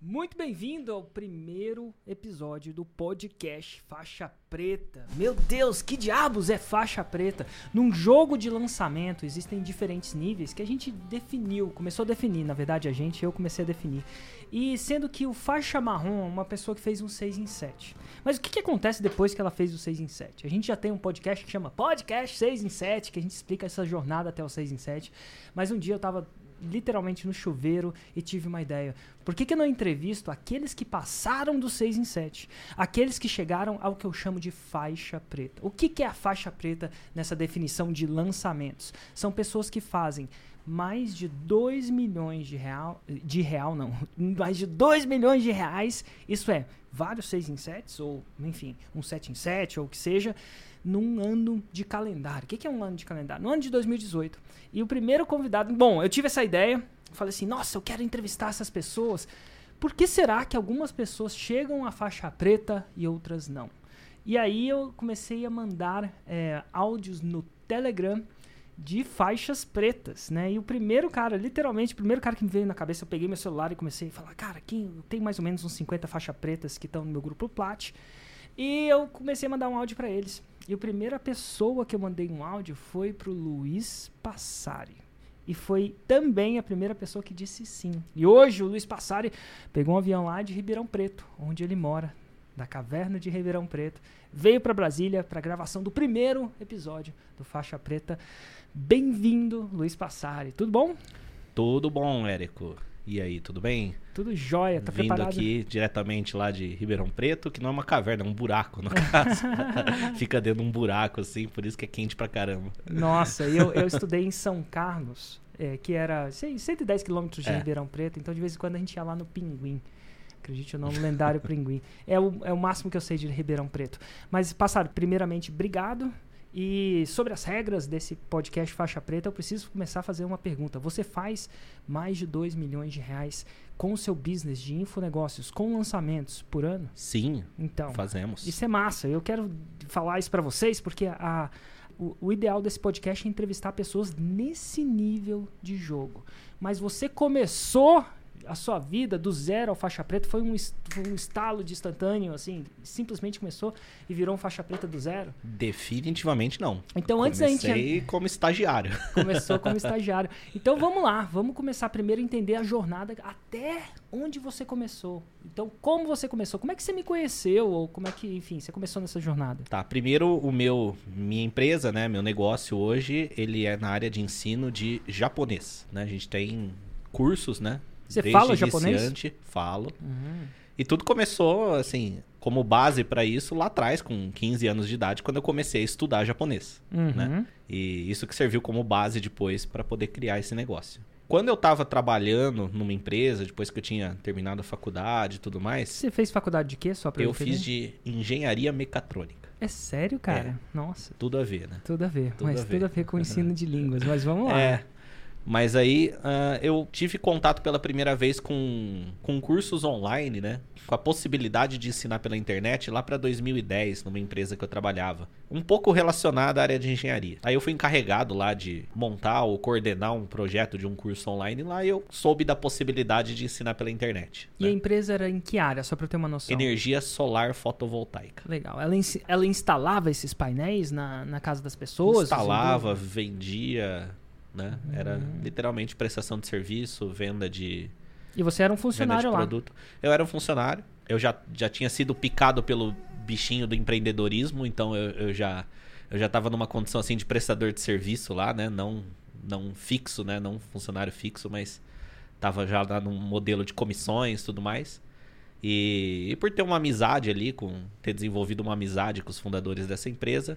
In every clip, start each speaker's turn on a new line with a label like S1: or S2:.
S1: Muito bem-vindo ao primeiro episódio do podcast Faixa Preta. Meu Deus, que diabos é faixa preta? Num jogo de lançamento existem diferentes níveis que a gente definiu, começou a definir, na verdade a gente, eu comecei a definir. E sendo que o faixa marrom é uma pessoa que fez um 6 em 7. Mas o que, que acontece depois que ela fez o 6 em 7? A gente já tem um podcast que chama Podcast 6 em 7, que a gente explica essa jornada até o 6 em 7. Mas um dia eu tava literalmente no chuveiro e tive uma ideia. Por que, que eu não entrevisto aqueles que passaram do 6 em 7? Aqueles que chegaram ao que eu chamo de faixa preta. O que, que é a faixa preta nessa definição de lançamentos? São pessoas que fazem mais de 2 milhões de real, de real não, mais de 2 milhões de reais, isso é, vários 6 em 7, ou enfim, um 7 em 7, ou o que seja, num ano de calendário. O que é um ano de calendário? No ano de 2018. E o primeiro convidado. Bom, eu tive essa ideia. Falei assim: nossa, eu quero entrevistar essas pessoas. Por que será que algumas pessoas chegam à faixa preta e outras não? E aí eu comecei a mandar é, áudios no Telegram de faixas pretas, né? E o primeiro cara, literalmente, o primeiro cara que me veio na cabeça, eu peguei meu celular e comecei a falar, cara, quem tem mais ou menos uns 50 faixas pretas que estão no meu grupo Plat. E eu comecei a mandar um áudio para eles. E a primeira pessoa que eu mandei um áudio foi pro Luiz Passari. E foi também a primeira pessoa que disse sim. E hoje o Luiz Passari pegou um avião lá de Ribeirão Preto, onde ele mora, da caverna de Ribeirão Preto, veio para Brasília para gravação do primeiro episódio do Faixa Preta. Bem-vindo, Luiz Passari. Tudo bom?
S2: Tudo bom, Érico. E aí, tudo bem?
S1: Tudo jóia, tá
S2: Vindo
S1: preparado?
S2: aqui diretamente lá de Ribeirão Preto, que não é uma caverna, é um buraco, no caso. Fica dentro de um buraco, assim, por isso que é quente pra caramba.
S1: Nossa, eu, eu estudei em São Carlos, é, que era sei, 110 quilômetros de
S2: É.
S1: Ribeirão Preto, então de vez em quando a gente ia lá no Pinguim. Acredite ou não, no lendário Pinguim. É o, é o máximo que eu sei de Ribeirão Preto. Mas, Passado, primeiramente, obrigado. E sobre as regras desse podcast Faixa Preta, eu preciso começar a fazer uma pergunta. Você faz mais de 2 milhões de reais com o seu business de infonegócios, com lançamentos por ano?
S2: Sim,
S1: Então,
S2: fazemos.
S1: isso é massa. Eu quero falar isso pra vocês porque a, o, o ideal desse podcast é entrevistar pessoas nesse nível de jogo. Mas você começou a sua vida do zero ao faixa preta, foi um, um estalo de instantâneo, assim, simplesmente começou e virou um faixa preta do zero.
S2: Definitivamente não.
S1: Então, antes da gente
S2: Comecei como estagiário.
S1: começou como estagiário. Então vamos lá, vamos começar primeiro a entender a jornada até onde você começou. Então, como você começou? Como é que você me conheceu? Ou como é que, enfim, você começou nessa jornada?
S2: Tá, primeiro o meu, minha empresa, né, meu negócio hoje, ele é na área de ensino de japonês, né? A gente tem cursos, né?
S1: Você
S2: desde
S1: fala japonês?
S2: iniciante, Falo. E tudo começou, assim, como base pra isso lá atrás, com 15 anos de idade, quando eu comecei a estudar japonês,
S1: Uhum.
S2: né? E isso que serviu como base depois pra poder criar esse negócio. Quando eu tava trabalhando numa empresa, depois que eu tinha terminado a faculdade e tudo mais,
S1: Você fez faculdade de quê? Só pra
S2: eu
S1: entender?
S2: fiz de engenharia mecatrônica.
S1: É sério, cara? Nossa,
S2: Tudo a ver, né?
S1: tudo a ver.
S2: Tudo
S1: mas
S2: a ver.
S1: tudo a ver com o ensino de línguas. Mas vamos lá.
S2: É. Mas aí ah, eu tive contato pela primeira vez com, com cursos online, né? Com a possibilidade de ensinar pela internet lá para 2010, numa empresa que eu trabalhava. Um pouco relacionada à área de engenharia. Aí eu fui encarregado lá de montar ou coordenar um projeto de um curso online lá e eu soube da possibilidade de ensinar pela internet.
S1: E
S2: né?
S1: a empresa era em que área? Só pra eu ter uma noção.
S2: Energia solar fotovoltaica.
S1: Legal. Ela, ins- ela instalava esses painéis na, na casa das pessoas?
S2: Instalava, vendia, né? Era
S1: Uhum.
S2: literalmente prestação de serviço, venda de
S1: E você era um funcionário lá.
S2: produto. Eu era um funcionário. Eu já, já tinha sido picado pelo bichinho do empreendedorismo, então eu, eu já eu já estava numa condição assim de prestador de serviço lá, né? Não não fixo, né? Não funcionário fixo, mas tava já lá num modelo de comissões, tudo mais. E, e por ter uma amizade ali com ter desenvolvido uma amizade com os fundadores dessa empresa,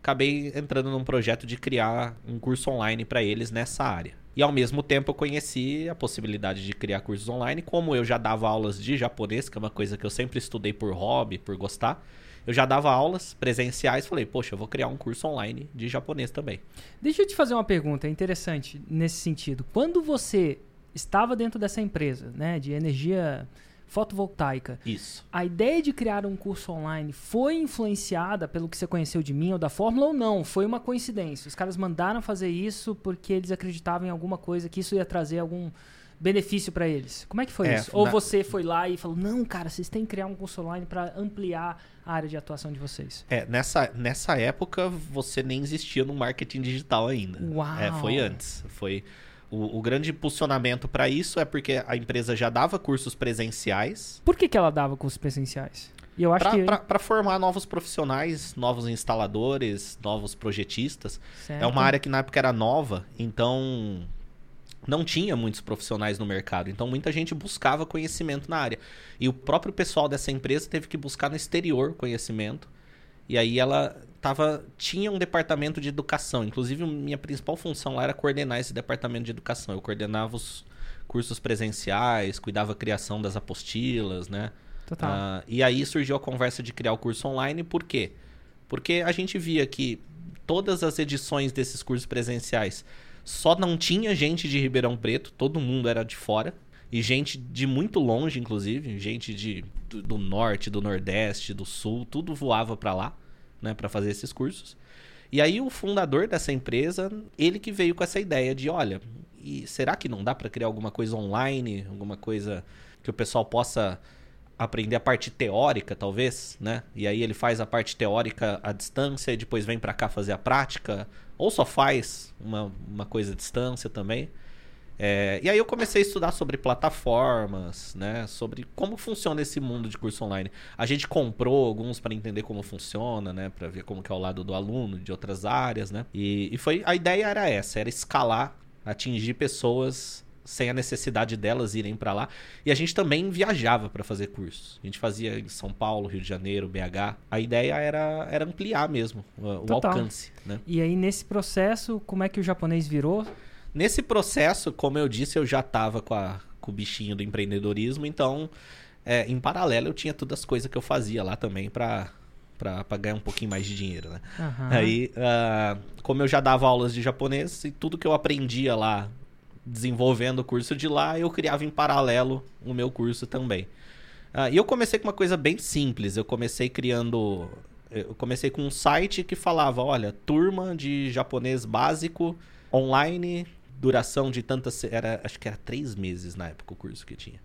S2: acabei entrando num projeto de criar um curso online para eles nessa área. E ao mesmo tempo eu conheci a possibilidade de criar cursos online, como eu já dava aulas de japonês, que é uma coisa que eu sempre estudei por hobby, por gostar. Eu já dava aulas presenciais, falei, poxa, eu vou criar um curso online de japonês também.
S1: Deixa eu te fazer uma pergunta interessante nesse sentido. Quando você estava dentro dessa empresa, né, de energia fotovoltaica,
S2: Isso.
S1: a ideia de criar um curso online foi influenciada pelo que você conheceu de mim ou da Fórmula ou não? Foi uma coincidência. Os caras mandaram fazer isso porque eles acreditavam em alguma coisa, que isso ia trazer algum benefício para eles. Como é que foi
S2: É,
S1: isso? Ou
S2: na-
S1: você foi lá e falou: "Não, cara, vocês têm que criar um curso online para ampliar a área de atuação de vocês".
S2: É, nessa, nessa época você nem existia no marketing digital ainda.
S1: Uau.
S2: É, foi antes. Foi o, o grande impulsionamento para isso é porque a empresa já dava cursos presenciais
S1: Por que, que ela dava cursos presenciais? E eu acho que
S2: para formar novos profissionais, novos instaladores, novos projetistas.
S1: Certo.
S2: É uma área que na época era nova, então não tinha muitos profissionais no mercado. Então muita gente buscava conhecimento na área. E o próprio pessoal dessa empresa teve que buscar no exterior conhecimento. E aí ela tava, tinha um departamento de educação. Inclusive, minha principal função lá era coordenar esse departamento de educação. Eu coordenava os cursos presenciais, cuidava da criação das apostilas, né?
S1: Total.
S2: Ah, e aí surgiu a conversa de criar o curso online, por quê? Porque a gente via que todas as edições desses cursos presenciais só não tinha gente de Ribeirão Preto, todo mundo era de fora. E gente de muito longe, inclusive, gente de, do, do norte, do nordeste, do sul, tudo voava para lá, né, para fazer esses cursos. E aí o fundador dessa empresa, ele que veio com essa ideia de, olha, será que não dá para criar alguma coisa online, alguma coisa que o pessoal possa aprender a parte teórica, talvez, né? E aí ele faz a parte teórica à distância e depois vem para cá fazer a prática, ou só faz uma, uma coisa à distância também. É, e aí eu comecei a estudar sobre plataformas, né? Sobre como funciona esse mundo de curso online. A gente comprou alguns para entender como funciona, né? Para ver como que é o lado do aluno, de outras áreas, né? E, e foi a ideia era essa, era escalar, atingir pessoas sem a necessidade delas irem para lá. E a gente também viajava para fazer cursos. A gente fazia em São Paulo, Rio de Janeiro, BH. A ideia era, era ampliar mesmo o, o
S1: Total.
S2: alcance, né?
S1: E aí, nesse processo, como é que o japonês virou?
S2: Nesse processo, como eu disse, eu já estava com, a- com o bichinho do empreendedorismo, então, é, em paralelo, eu tinha todas as coisas que eu fazia lá também para para ganhar um pouquinho mais de dinheiro, né?
S1: Aham.
S2: Aí, ah, como eu já dava aulas de japonês e tudo que eu aprendia lá, desenvolvendo o curso de lá, eu criava em paralelo o meu curso também. Ah, e eu comecei com uma coisa bem simples. Eu comecei criando. Eu comecei com um site que falava: olha, turma de japonês básico, online, duração de tantas. Era, acho que era três meses na época o curso que tinha.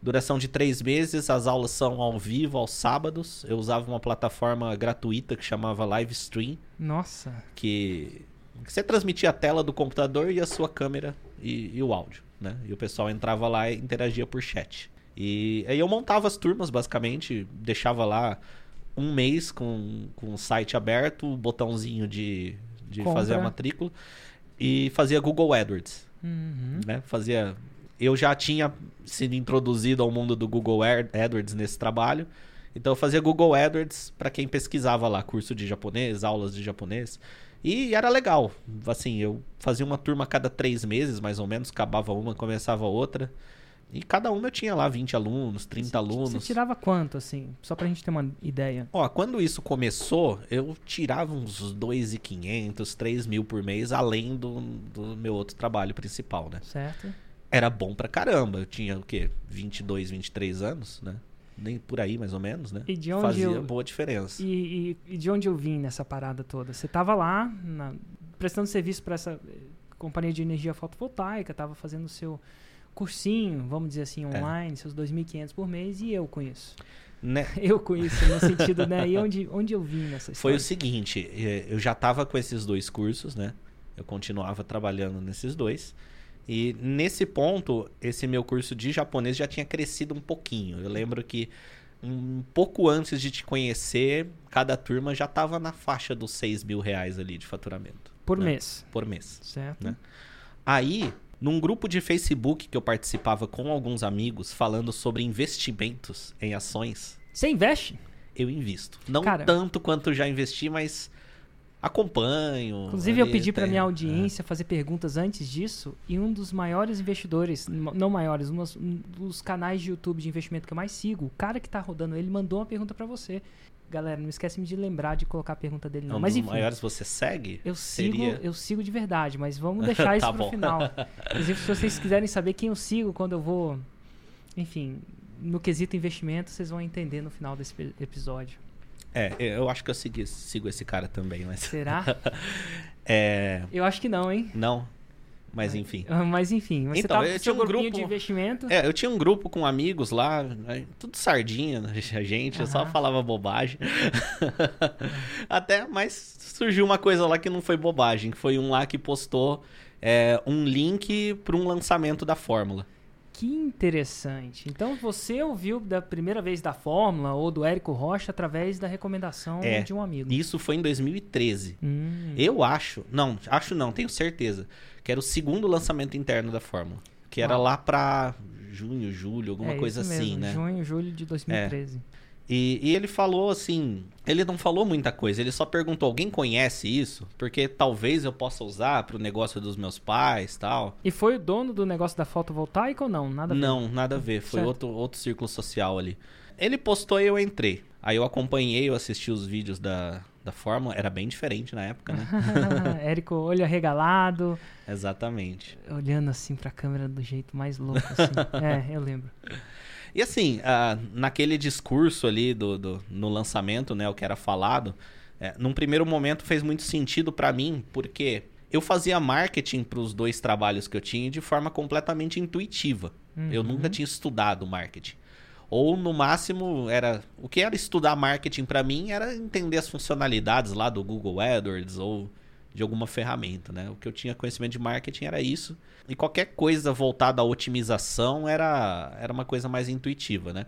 S2: Duração de três meses, as aulas são ao vivo, aos sábados. Eu usava uma plataforma gratuita que chamava Livestream
S1: Nossa.
S2: que que você transmitia a tela do computador e a sua câmera e, e o áudio, né? E o pessoal entrava lá e interagia por chat. E aí eu montava as turmas, basicamente, deixava lá um mês com, com o site aberto, o botãozinho de, de
S1: Compra.
S2: fazer a matrícula e fazia Google AdWords,
S1: Uhum.
S2: né? Fazia... Eu já tinha sido introduzido ao mundo do Google Ad- AdWords nesse trabalho, então eu fazia Google AdWords para quem pesquisava lá curso de japonês, aulas de japonês. E era legal. Assim, eu fazia uma turma a cada três meses, mais ou menos. Acabava uma, começava outra. E cada uma eu tinha lá 20 alunos, 30 alunos.
S1: Você tirava quanto, assim? Só pra gente ter uma ideia.
S2: Ó, quando isso começou, eu tirava uns 2.500, 3 mil por mês, além do, do meu outro trabalho principal, né?
S1: Certo?
S2: Era bom pra caramba. Eu tinha o quê? 22, 23 anos, né? Nem por aí, mais ou menos, né?
S1: E de onde
S2: Fazia
S1: eu-
S2: boa diferença.
S1: E, e- e de onde eu vim nessa parada toda? Você tava lá, na- prestando serviço pra essa eh, companhia de energia fotovoltaica, tava fazendo o seu cursinho, vamos dizer
S2: É.
S1: assim, online, seus 2.500 por mês, e eu com isso.
S2: Né?
S1: Eu com isso, no sentido, né? E onde, onde eu vim nessa
S2: Foi
S1: história?
S2: o seguinte, eh, eu já estava com esses dois cursos, né? Eu continuava trabalhando nesses dois. E nesse ponto, esse meu curso de japonês já tinha crescido um pouquinho. Eu lembro que um pouco antes de te conhecer, cada turma já estava na faixa dos 6 mil reais ali de faturamento.
S1: Por
S2: né?
S1: mês,
S2: Por mês.
S1: certo?
S2: Né? Aí, num grupo de Facebook que eu participava com alguns amigos falando sobre investimentos em ações,
S1: Você investe?
S2: eu invisto. Não
S1: Cara-
S2: tanto quanto já investi, mas acompanho.
S1: Inclusive, eu pedi para minha audiência fazer perguntas antes disso, e um dos maiores investidores, não maiores, um dos, um dos canais de YouTube de investimento que eu mais sigo, o cara que tá rodando ele mandou uma pergunta para você. Galera, não esquece de lembrar de colocar a pergunta dele não.
S2: um
S1: Mas enfim,
S2: maiores você segue?
S1: eu sigo,
S2: Seria-
S1: eu sigo de verdade, mas vamos deixar isso
S2: Tá
S1: pro
S2: bom.
S1: final. Inclusive, se vocês quiserem saber quem eu sigo quando eu vou, enfim, no quesito investimento, vocês vão entender no final desse episódio.
S2: É, eu acho que eu segui- sigo esse cara também, mas.
S1: Será?
S2: É.
S1: eu acho que não, hein?
S2: Não. Mas enfim.
S1: Ah, Mas enfim, mas
S2: Então,
S1: você
S2: eu tinha um grupo-
S1: de investimento.
S2: É, eu tinha um grupo com amigos lá, né, tudo sardinha, né, a gente, eu só falava bobagem. Até, mas surgiu uma coisa lá que não foi bobagem, que foi um lá que postou é, um link para um lançamento da fórmula.
S1: Que interessante. Então você ouviu da primeira vez da Fórmula ou do Érico Rocha através da recomendação
S2: É,
S1: de um amigo.
S2: Isso foi em 2013.
S1: Hum,
S2: Eu acho, não, acho não, tenho certeza, que era o segundo lançamento interno da fórmula, que era
S1: Uau.
S2: lá pra junho, julho, alguma
S1: é
S2: coisa assim,
S1: mesmo,
S2: né?
S1: Junho, julho de 2013.
S2: E, e ele falou assim, ele não falou muita coisa, ele só perguntou, alguém conhece isso? Porque talvez eu possa usar pro negócio dos meus pais, tal.
S1: E foi o dono do negócio da fotovoltaica ou não? Nada a ver.
S2: Não, nada a ver, foi
S1: Certo.
S2: outro, outro círculo social ali. Ele postou e eu entrei. Aí eu acompanhei, eu assisti os vídeos da, da fórmula, era bem diferente na época, né?
S1: Érico, olho arregalado,
S2: Exatamente.
S1: olhando assim pra câmera do jeito mais louco, assim. é, eu lembro.
S2: E assim, ah, naquele discurso ali do, do- no lançamento, né, o que era falado, é, num primeiro momento fez muito sentido pra mim, porque eu fazia marketing pros dois trabalhos que eu tinha de forma completamente intuitiva. Eu
S1: Uhum.
S2: nunca tinha estudado marketing. Ou no máximo era o que era estudar marketing pra mim era entender as funcionalidades lá do Google AdWords ou de alguma ferramenta, né? O que eu tinha conhecimento de marketing era isso. E qualquer coisa voltada à otimização era, era uma coisa mais intuitiva, né?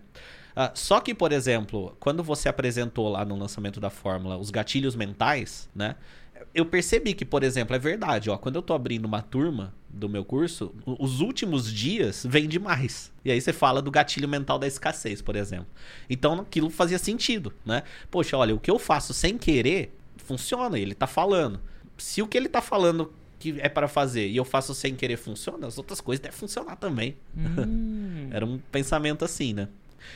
S2: Ah, só que, por exemplo, quando você apresentou lá no lançamento da fórmula os gatilhos mentais, né? Eu percebi que, por exemplo, é verdade, ó, quando eu tô abrindo uma turma do meu curso, os últimos dias vem demais. E aí você fala do gatilho mental da escassez, por exemplo. Então aquilo fazia sentido, né? Poxa, olha, o que eu faço sem querer funciona, ele tá falando. Se o que ele tá falando que é para fazer e eu faço sem querer funciona, as outras coisas devem funcionar também.
S1: Hum,
S2: Era um pensamento assim, né?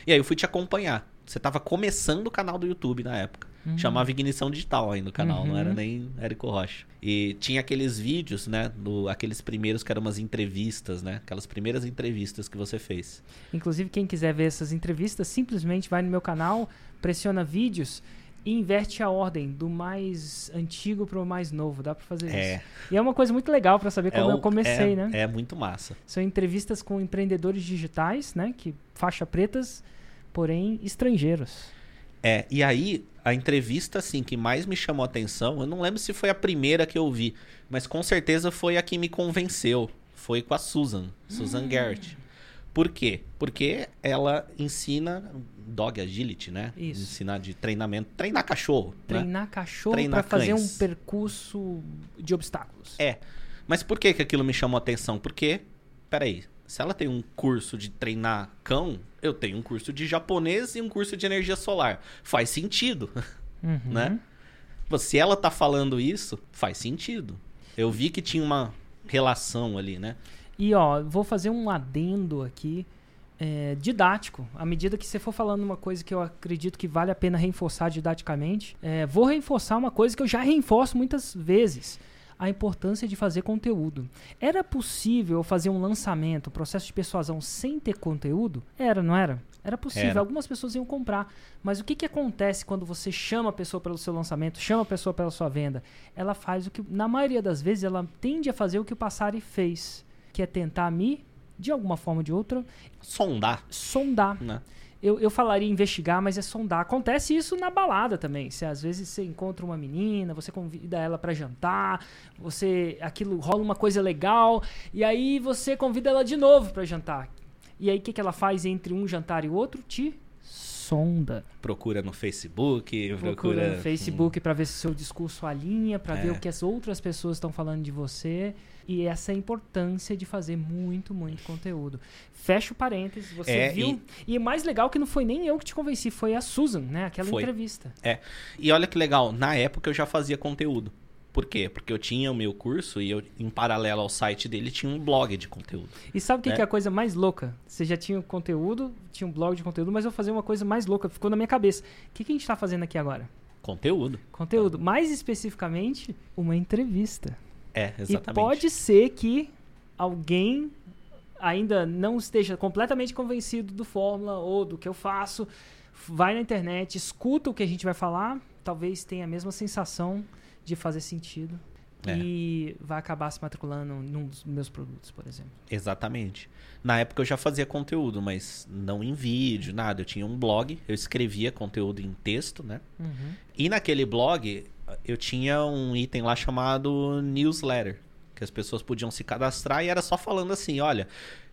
S2: E aí eu fui te acompanhar. Você tava começando o canal do YouTube na época. Chamava Ignição Digital ainda o canal, não era
S1: Uhum.
S2: nem Érico Rocha. E tinha aqueles vídeos, né? Do, aqueles primeiros que eram umas entrevistas, né? Aquelas primeiras entrevistas que você fez.
S1: Inclusive, quem quiser ver essas entrevistas, simplesmente vai no meu canal, pressiona vídeos e inverte a ordem do mais antigo pro mais novo. Dá pra fazer
S2: É.
S1: isso. E é uma coisa muito legal pra saber como
S2: é
S1: eu
S2: o-
S1: comecei,
S2: é-
S1: né?
S2: É muito massa.
S1: São entrevistas com empreendedores digitais, né? Que faixa pretas, porém estrangeiros.
S2: É, e aí, a entrevista, assim, que mais me chamou a atenção, eu não lembro se foi a primeira que eu vi, mas com certeza foi a que me convenceu. Foi com a Susan, Susan Garrett. Por quê? Porque ela ensina dog agility, né?
S1: Isso.
S2: Ensinar de treinamento, treinar cachorro, né?
S1: Treinar cachorro
S2: Treinar
S1: pra fazer um percurso de obstáculos.
S2: É. Mas por que, que aquilo me chamou a atenção? Porque, peraí, se ela tem um curso de treinar cão, eu tenho um curso de japonês e um curso de energia solar. Faz sentido,
S1: Uhum.
S2: né? Se ela tá falando isso, faz sentido. Eu vi que tinha uma relação ali, né?
S1: E ó, vou fazer um adendo aqui é, didático. À medida que você for falando uma coisa que eu acredito que vale a pena reforçar didaticamente, é, vou reforçar uma coisa que eu já reforço muitas vezes. A importância de fazer conteúdo. Era possível fazer um lançamento, um processo de persuasão sem ter conteúdo? Era, não era? Era possível.
S2: Era.
S1: Algumas pessoas iam comprar. Mas o que, que acontece quando você chama a pessoa pelo seu lançamento, chama a pessoa pela sua venda? Ela faz o que, na maioria das vezes, ela tende a fazer o que o Passari fez, que é tentar me, de alguma forma ou de outra,
S2: Sondar,
S1: sondar.
S2: né?
S1: Eu, eu falaria investigar, mas é sondar. Acontece isso na balada também. Se às vezes você encontra uma menina, você convida ela pra jantar, você aquilo rola uma coisa legal e aí você convida ela de novo pra jantar. E aí o que, que ela faz entre um jantar e o outro? Te sonda.
S2: Procura no Facebook, procura,
S1: Procura no Facebook pra ver se o seu discurso alinha, pra ver
S2: É.
S1: o que as outras pessoas estão falando de você. E essa é a importância de fazer muito, muito conteúdo. Fecha o parênteses, você
S2: É,
S1: viu. E... mais legal que não foi nem eu que te convenci, foi a Susan, né? Aquela
S2: Foi.
S1: entrevista.
S2: É. E olha que legal, na época eu já fazia conteúdo. Por quê? Porque eu tinha o meu curso e eu, em paralelo ao site dele, tinha um blog de conteúdo.
S1: E sabe o que,
S2: É.
S1: que é a coisa mais louca? Você já tinha o conteúdo, tinha um blog de conteúdo, mas eu vou fazer uma coisa mais louca, ficou na minha cabeça. O que, que a gente tá fazendo aqui agora?
S2: Conteúdo.
S1: Conteúdo. Mais especificamente, uma entrevista.
S2: É, exatamente.
S1: E pode ser que alguém ainda não esteja completamente convencido do Fórmula ou do que eu faço, vai na internet, escuta o que a gente vai falar, talvez tenha a mesma sensação de fazer sentido.
S2: É.
S1: e vai acabar se matriculando num dos meus produtos, por exemplo.
S2: Exatamente. Na época eu já fazia conteúdo, mas não em vídeo, nada. Eu tinha um blog, eu escrevia conteúdo em texto, né?
S1: Uhum.
S2: E naquele blog eu tinha um item lá chamado newsletter, que as pessoas podiam se cadastrar e era só falando assim, olha,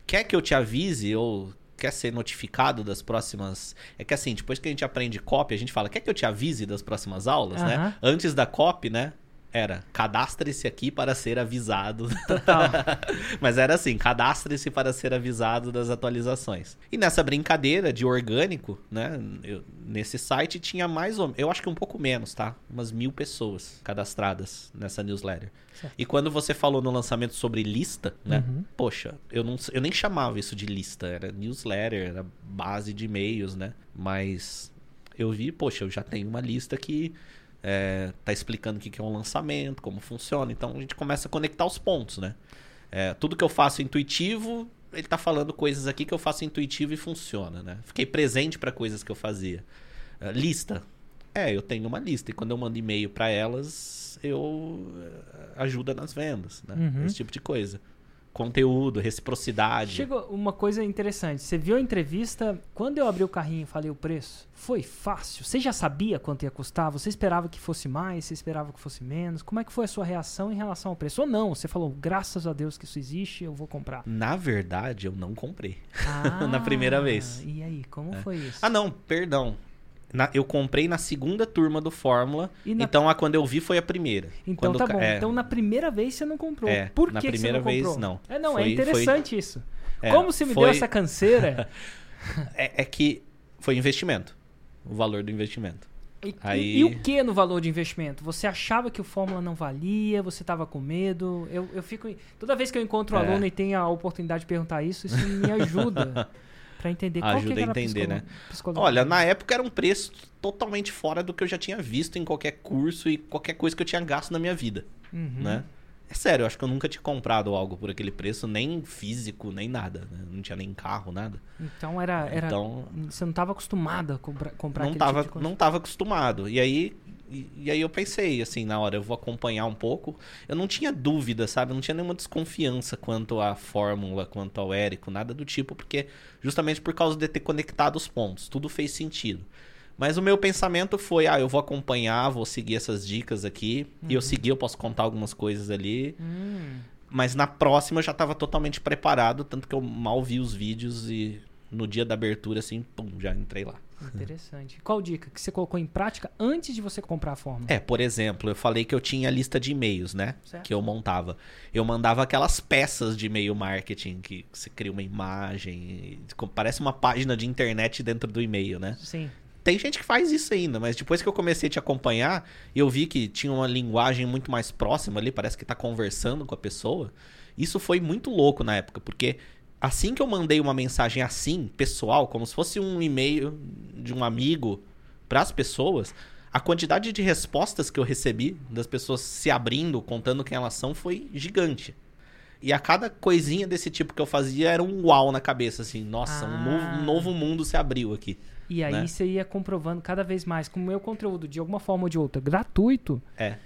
S2: quer que eu te avise ou quer ser notificado das próximas. É que assim, depois que a gente aprende copy, a gente fala, quer que eu te avise das próximas aulas, né?
S1: Aham.
S2: Antes da copy, né? Era, cadastre-se aqui para ser avisado.
S1: Total.
S2: Mas era assim, cadastre-se para ser avisado das atualizações. E nessa brincadeira de orgânico, né? eu- nesse site tinha mais ou eu acho que um pouco menos, tá? Umas mil pessoas cadastradas nessa newsletter.
S1: Certo.
S2: E quando você falou no lançamento sobre lista, né?
S1: Uhum.
S2: Poxa, eu, não, eu nem chamava isso de lista, era newsletter, era base de e-mails, né? Mas eu vi, poxa, eu já tenho uma lista que é, tá explicando o que que é um lançamento, como funciona. Então a gente começa a conectar os pontos, né? É, tudo que eu faço intuitivo, ele tá falando coisas aqui que eu faço intuitivo e funciona, né? Fiquei presente para coisas que eu fazia. É, lista. É, eu tenho uma lista e quando eu mando e-mail para elas, eu é, ajuda nas vendas, né?
S1: Uhum.
S2: Esse tipo de coisa. Conteúdo, reciprocidade.
S1: Chegou uma coisa interessante. Você viu a entrevista? Quando eu abri o carrinho e falei o preço, foi fácil? Você já sabia quanto ia custar? Você esperava que fosse mais? Você esperava que fosse menos? Como é que foi a sua reação em relação ao preço? Ou não? Você falou, graças a Deus que isso existe, eu vou comprar.
S2: Na verdade, eu não comprei.
S1: Ah,
S2: Na primeira vez.
S1: E aí, como foi isso?
S2: Ah, não, perdão. Na- eu comprei na segunda turma do Fórmula.
S1: E na-
S2: Então a quando eu vi foi a primeira.
S1: Então
S2: Quando
S1: tá bom.
S2: é,
S1: Então na primeira vez você não comprou.
S2: É,
S1: Por
S2: na
S1: que que
S2: primeira
S1: você não
S2: vez,
S1: comprou?
S2: não.
S1: É, não, é
S2: Foi-
S1: interessante isso.
S2: é,
S1: Como você me
S2: foi-
S1: deu essa canseira?
S2: é, é que foi investimento. O valor do investimento.
S1: E,
S2: Aí-
S1: e- e o que no valor de investimento? Você achava que o Fórmula não valia? Você estava com medo? Eu, eu fico. Toda vez que eu encontro um
S2: É.
S1: aluno e tenho a oportunidade de perguntar isso, isso me ajuda para entender qual
S2: Ajuda
S1: que
S2: a entender, né? Olha, na época era um preço totalmente fora do que eu já tinha visto em qualquer curso e qualquer coisa que eu tinha gasto na minha vida,
S1: Uhum.
S2: né? É sério, eu acho que eu nunca tinha comprado algo por aquele preço, nem físico, nem nada. né? Não tinha nem carro, nada.
S1: Então era. era
S2: Então,
S1: Você não estava acostumado a comprar, comprar
S2: não
S1: aquele
S2: tava,
S1: tipo
S2: não tava acostumado. E aí, e, e aí eu pensei, assim, na hora, eu vou acompanhar um pouco. Eu não tinha dúvida, sabe? Eu não tinha nenhuma desconfiança quanto à fórmula, quanto ao Érico, nada do tipo, porque justamente por causa de ter conectado os pontos, tudo fez sentido. Mas o meu pensamento foi, ah, eu vou acompanhar, vou seguir essas dicas aqui. E eu segui, eu posso contar algumas coisas ali.
S1: Hum,
S2: Mas na próxima eu já estava totalmente preparado, tanto que eu mal vi os vídeos e no dia da abertura, assim, pum, já entrei lá.
S1: Interessante. Qual dica que você colocou em prática antes de você comprar a Fórmula?
S2: É, por exemplo, eu falei que eu tinha lista de e-mails, né?
S1: Certo.
S2: Que eu montava. Eu mandava aquelas peças de e-mail marketing que você cria uma imagem, parece uma página de internet dentro do e-mail, né?
S1: Sim.
S2: Tem gente que faz isso ainda, mas depois que eu comecei a te acompanhar, eu vi que tinha uma linguagem muito mais próxima ali, parece que tá conversando com a pessoa. Isso foi muito louco na época, porque assim que eu mandei uma mensagem assim, pessoal, como se fosse um e-mail de um amigo para as pessoas, a quantidade de respostas que eu recebi das pessoas se abrindo, contando quem elas são, foi gigante. E a cada coisinha desse tipo que eu fazia era um uau na cabeça, assim, nossa, um, novo,
S1: Ah.
S2: um novo mundo se abriu aqui.
S1: E aí
S2: né?
S1: você ia comprovando cada vez mais com o meu conteúdo, de alguma forma ou de outra, gratuito,
S2: É.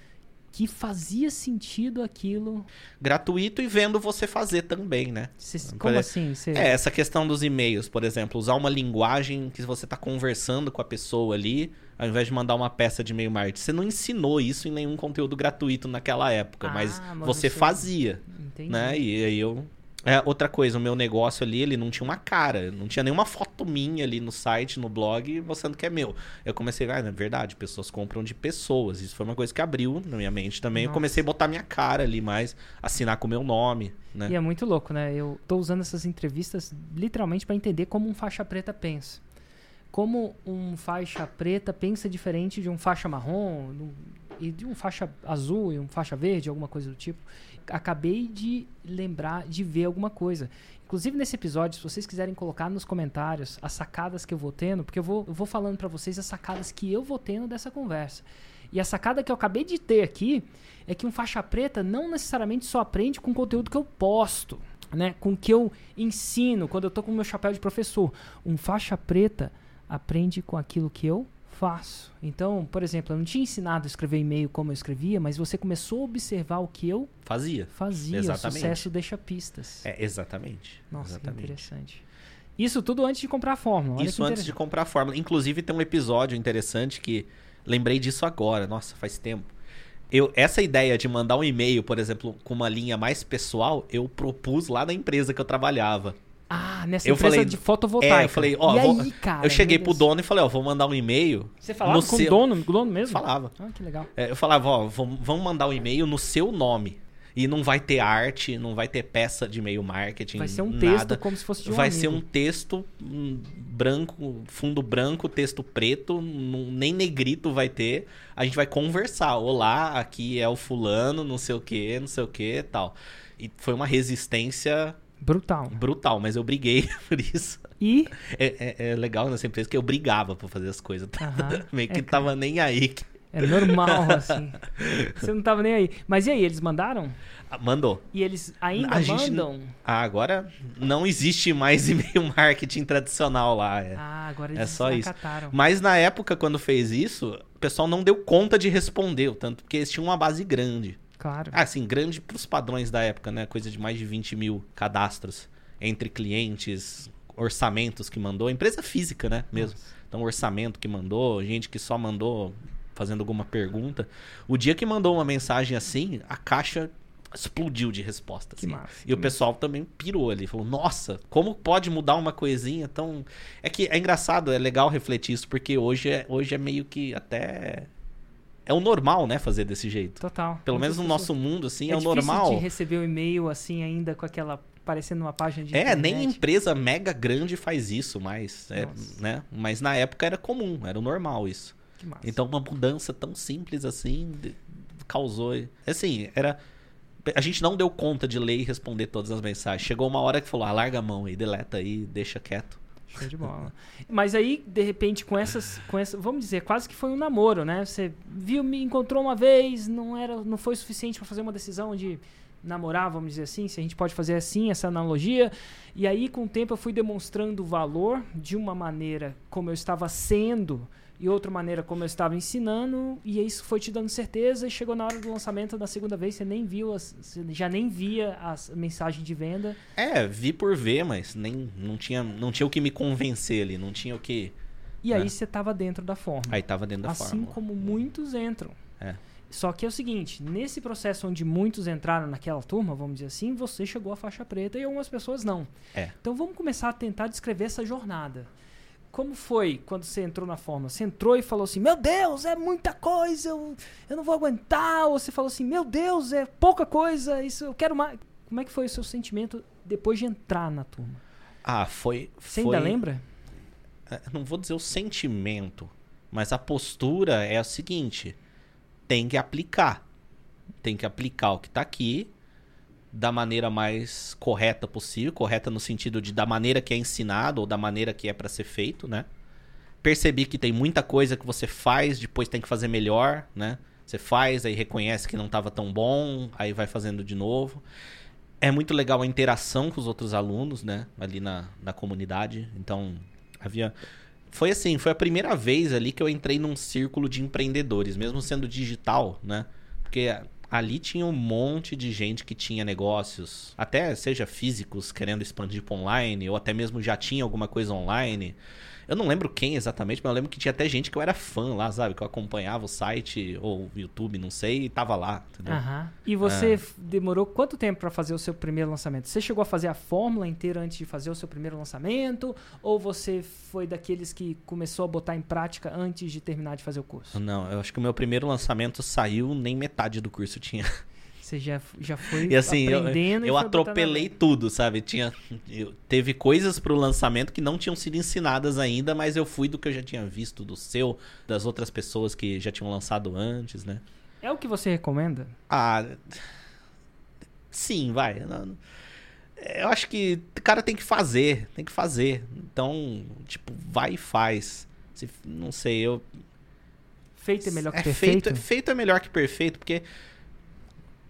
S1: que fazia sentido aquilo.
S2: gratuito e vendo você fazer também, né?
S1: Cê- como
S2: exemplo,
S1: assim? Você-
S2: É, essa questão dos e-mails, por exemplo, usar uma linguagem que você está conversando com a pessoa ali, ao invés de mandar uma peça de e-mail marketing. Você não ensinou isso em nenhum conteúdo gratuito naquela época,
S1: Ah,
S2: mas,
S1: mas
S2: você
S1: você-
S2: fazia,
S1: Entendi.
S2: né? E aí eu é, outra coisa, o meu negócio ali, ele não tinha uma cara, não tinha nenhuma foto minha ali no site, no blog, mostrando que é meu. Eu comecei, ah, na verdade, pessoas compram de pessoas. Isso foi uma coisa que abriu na minha mente também. Eu
S1: Nossa.
S2: comecei a botar minha cara ali mais, assinar com o meu nome, né?
S1: E é muito louco, né? Eu tô usando essas entrevistas literalmente para entender como um faixa preta pensa. Como um faixa preta pensa diferente de um faixa marrom e de um faixa azul e um faixa verde, alguma coisa do tipo. Acabei de lembrar de ver alguma coisa. Inclusive nesse episódio, se vocês quiserem colocar nos comentários as sacadas que eu vou tendo, porque eu vou, eu vou falando para vocês as sacadas que eu vou tendo dessa conversa. E a sacada que eu acabei de ter aqui é que um faixa preta não necessariamente só aprende com o conteúdo que eu posto, né? Com o que eu ensino quando eu tô com o meu chapéu de professor. Um faixa preta aprende com aquilo que eu Faço. Então, por exemplo, eu não tinha ensinado a escrever e-mail como eu escrevia, mas você começou a observar o que eu
S2: Fazia.
S1: fazia.
S2: Exatamente.
S1: O sucesso deixa pistas.
S2: É, exatamente.
S1: Nossa,
S2: exatamente.
S1: que interessante. Isso tudo antes de comprar a fórmula. Olha
S2: Isso antes de comprar a fórmula. Inclusive, tem um episódio interessante que lembrei disso agora. Nossa, faz tempo. Eu, essa ideia de mandar um e-mail, por exemplo, com uma linha mais pessoal, eu propus lá na empresa que eu trabalhava.
S1: Ah, nessa
S2: Eu
S1: empresa
S2: falei-
S1: de fotovoltaica.
S2: É, eu falei, ó,
S1: e
S2: vou-
S1: aí, cara?
S2: eu cheguei pro dono e falei, ó, vou mandar um e-mail.
S1: Você falava
S2: no
S1: com o
S2: seu-
S1: dono, com o dono mesmo?
S2: Falava.
S1: Ah, que legal.
S2: É, eu falava, ó, vamos mandar um e-mail no seu nome. E não vai ter arte, não vai ter peça de e-mail marketing.
S1: Vai ser um
S2: nada.
S1: texto como se fosse de um
S2: Vai
S1: amigo.
S2: ser um texto branco, fundo branco, texto preto, não- nem negrito vai ter. A gente vai conversar. Olá, aqui é o fulano, não sei o que, não sei o que tal. E foi uma resistência
S1: Brutal.
S2: brutal, mas eu briguei por isso.
S1: E...
S2: É, é- é legal nessa empresa que eu brigava pra fazer as coisas.
S1: Aham.
S2: Meio que
S1: É,
S2: tava nem aí.
S1: É normal, assim. Você não tava nem aí. Mas e aí, eles mandaram?
S2: Ah, Mandou.
S1: E eles ainda
S2: A gente
S1: mandam?
S2: Ah, agora não existe mais e-mail marketing tradicional lá. é.
S1: Ah, agora
S2: É
S1: eles
S2: só isso. Mas na época, quando fez isso, o pessoal não deu conta de responder, tanto porque eles tinham uma base grande.
S1: Claro.
S2: Ah, assim, grande pros padrões da época, né? Coisa de mais de 20 mil cadastros entre clientes, orçamentos que mandou, empresa física, né? Mesmo. Então, orçamento que mandou, gente que só mandou fazendo alguma pergunta. O dia que mandou uma mensagem assim, a caixa explodiu de respostas.
S1: Massa,
S2: E o pessoal também pirou ali, falou: "Nossa, como pode mudar uma coisinha tão É que é engraçado, é legal refletir isso porque hoje é, hoje é meio que até é o normal, né, fazer desse jeito.
S1: Total.
S2: Pelo menos no nosso mundo assim, é,
S1: é
S2: o normal.
S1: de receber o e-mail assim ainda com aquela parecendo uma página de
S2: É, nem
S1: internet.
S2: empresa mega grande faz isso mais, é, né? Mas na época era comum, era o normal isso.
S1: Que massa.
S2: Então uma mudança tão simples assim causou, assim, era a gente não deu conta de ler e responder todas as mensagens. Chegou uma hora que falou: ah, "Larga a mão aí, deleta aí, deixa quieto".
S1: Show de bola. Mas aí, de repente, com essas, com essa, vamos dizer, quase que foi um namoro, né? Você viu, me encontrou uma vez, não era, não foi suficiente para fazer uma decisão de namorar, vamos dizer assim, se a gente pode fazer assim essa analogia. E aí, com o tempo, eu fui demonstrando o valor de uma maneira como eu estava sendo e outra maneira como eu estava ensinando, e isso foi te dando certeza. E chegou na hora do lançamento da segunda vez, você nem viu, as, você já nem via as mensagens de venda.
S2: É, vi por ver, mas nem não tinha não tinha o que me convencer ali, não tinha o que
S1: E aí
S2: É.
S1: você estava dentro da forma.
S2: aí tava dentro da
S1: assim
S2: fórmula.
S1: como muitos entram.
S2: É.
S1: Só que é o seguinte, nesse processo onde muitos entraram naquela turma, vamos dizer assim, você chegou à faixa preta e algumas pessoas não.
S2: É.
S1: Então vamos começar a tentar descrever essa jornada. Como foi quando você entrou na forma? Você entrou e falou assim: Meu Deus, é muita coisa, eu, eu não vou aguentar. Ou você falou assim: Meu Deus, é pouca coisa, isso eu quero mais. Como é que foi o seu sentimento depois de entrar na turma?
S2: Ah, foi
S1: Você
S2: foi
S1: ainda lembra?
S2: é, não vou dizer o sentimento, mas a postura é a seguinte: tem que aplicar. Tem que aplicar o que tá aqui da maneira mais correta possível, correta no sentido de da maneira que é ensinado ou da maneira que é para ser feito, né? Percebi que tem muita coisa que você faz, depois tem que fazer melhor, né? Você faz, aí reconhece que não estava tão bom, aí vai fazendo de novo. É muito legal a interação com os outros alunos, né? Ali na, na comunidade. Então, havia. Foi assim, foi a primeira vez ali que eu entrei num círculo de empreendedores, mesmo sendo digital, né? Porque ali tinha um monte de gente que tinha negócios, até seja físicos, querendo expandir para online, ou até mesmo já tinha alguma coisa online. Eu não lembro quem exatamente, mas eu lembro que tinha até gente que eu era fã lá, sabe? Que eu acompanhava o site ou o YouTube, não sei, e tava lá, entendeu?
S1: Aham. E você f- demorou quanto tempo para fazer o seu primeiro lançamento? Você chegou a fazer a fórmula inteira antes de fazer o seu primeiro lançamento? Ou você foi daqueles que começou a botar em prática antes de terminar de fazer o curso?
S2: Não, eu acho que o meu primeiro lançamento saiu, nem metade do curso tinha.
S1: Você já, já foi
S2: E assim, eu,
S1: aprendendo e
S2: eu
S1: botando
S2: atropelei tudo, sabe? Tinha, eu- teve coisas pro lançamento que não tinham sido ensinadas ainda, mas eu fui do que eu já tinha visto, do seu, das outras pessoas que já tinham lançado antes, né?
S1: É o que você recomenda?
S2: Ah, sim, vai. Eu acho que o cara tem que fazer, tem que fazer. Então, tipo, vai e faz. Se- não sei, eu
S1: Feito é melhor que
S2: é
S1: perfeito?
S2: feito, feito é melhor que perfeito, porque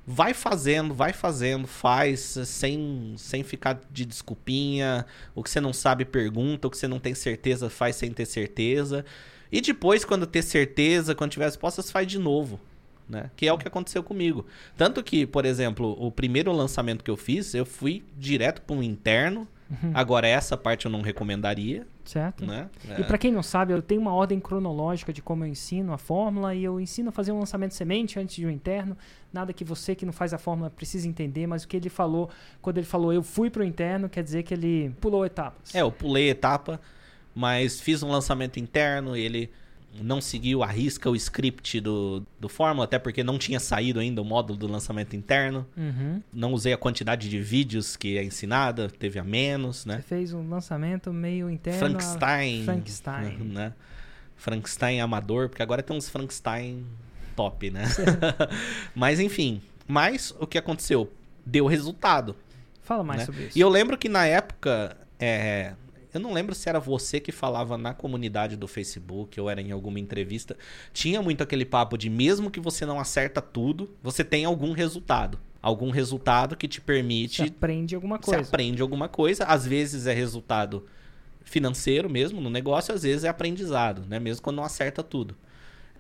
S2: vai fazendo, vai fazendo, faz sem, sem ficar de desculpinha. O que você não sabe, pergunta. O que você não tem certeza, faz sem ter certeza. E depois, quando ter certeza, quando tiver respostas, faz de novo. Né? Que é o que aconteceu comigo. Tanto que, por exemplo, o primeiro lançamento que eu fiz, eu fui direto para um interno.
S1: Uhum.
S2: Agora, essa parte eu não recomendaria.
S1: Certo?
S2: Né?
S1: E para quem não sabe, eu tenho uma ordem cronológica de como eu ensino a fórmula e eu ensino a fazer um lançamento semente antes de um interno. Nada que você que não faz a fórmula precise entender, mas o que ele falou, quando ele falou eu fui para o interno, quer dizer que ele pulou etapas.
S2: É, eu pulei etapa, mas fiz um lançamento interno, ele não seguiu a risca o script do, do Fórmula, até porque não tinha saído ainda o módulo do lançamento interno.
S1: Uhum.
S2: Não usei a quantidade de vídeos que é ensinada, teve a menos, né?
S1: Você fez um lançamento meio interno. a
S2: Frankenstein.
S1: Frankenstein.
S2: Né? Frankenstein amador, porque agora tem uns Frankenstein top, né? Mas enfim. Mas o que aconteceu? Deu resultado.
S1: Fala mais
S2: né?
S1: sobre isso.
S2: E eu lembro que na época. é, eu não lembro se era você que falava na comunidade do Facebook ou era em alguma entrevista. Tinha muito aquele papo de mesmo que você não acerta tudo, você tem algum resultado. Algum resultado que te permite
S1: Você aprende alguma
S2: você
S1: coisa.
S2: aprende alguma coisa. Às vezes é resultado financeiro mesmo no negócio, às vezes é aprendizado, né? Mesmo quando não acerta tudo.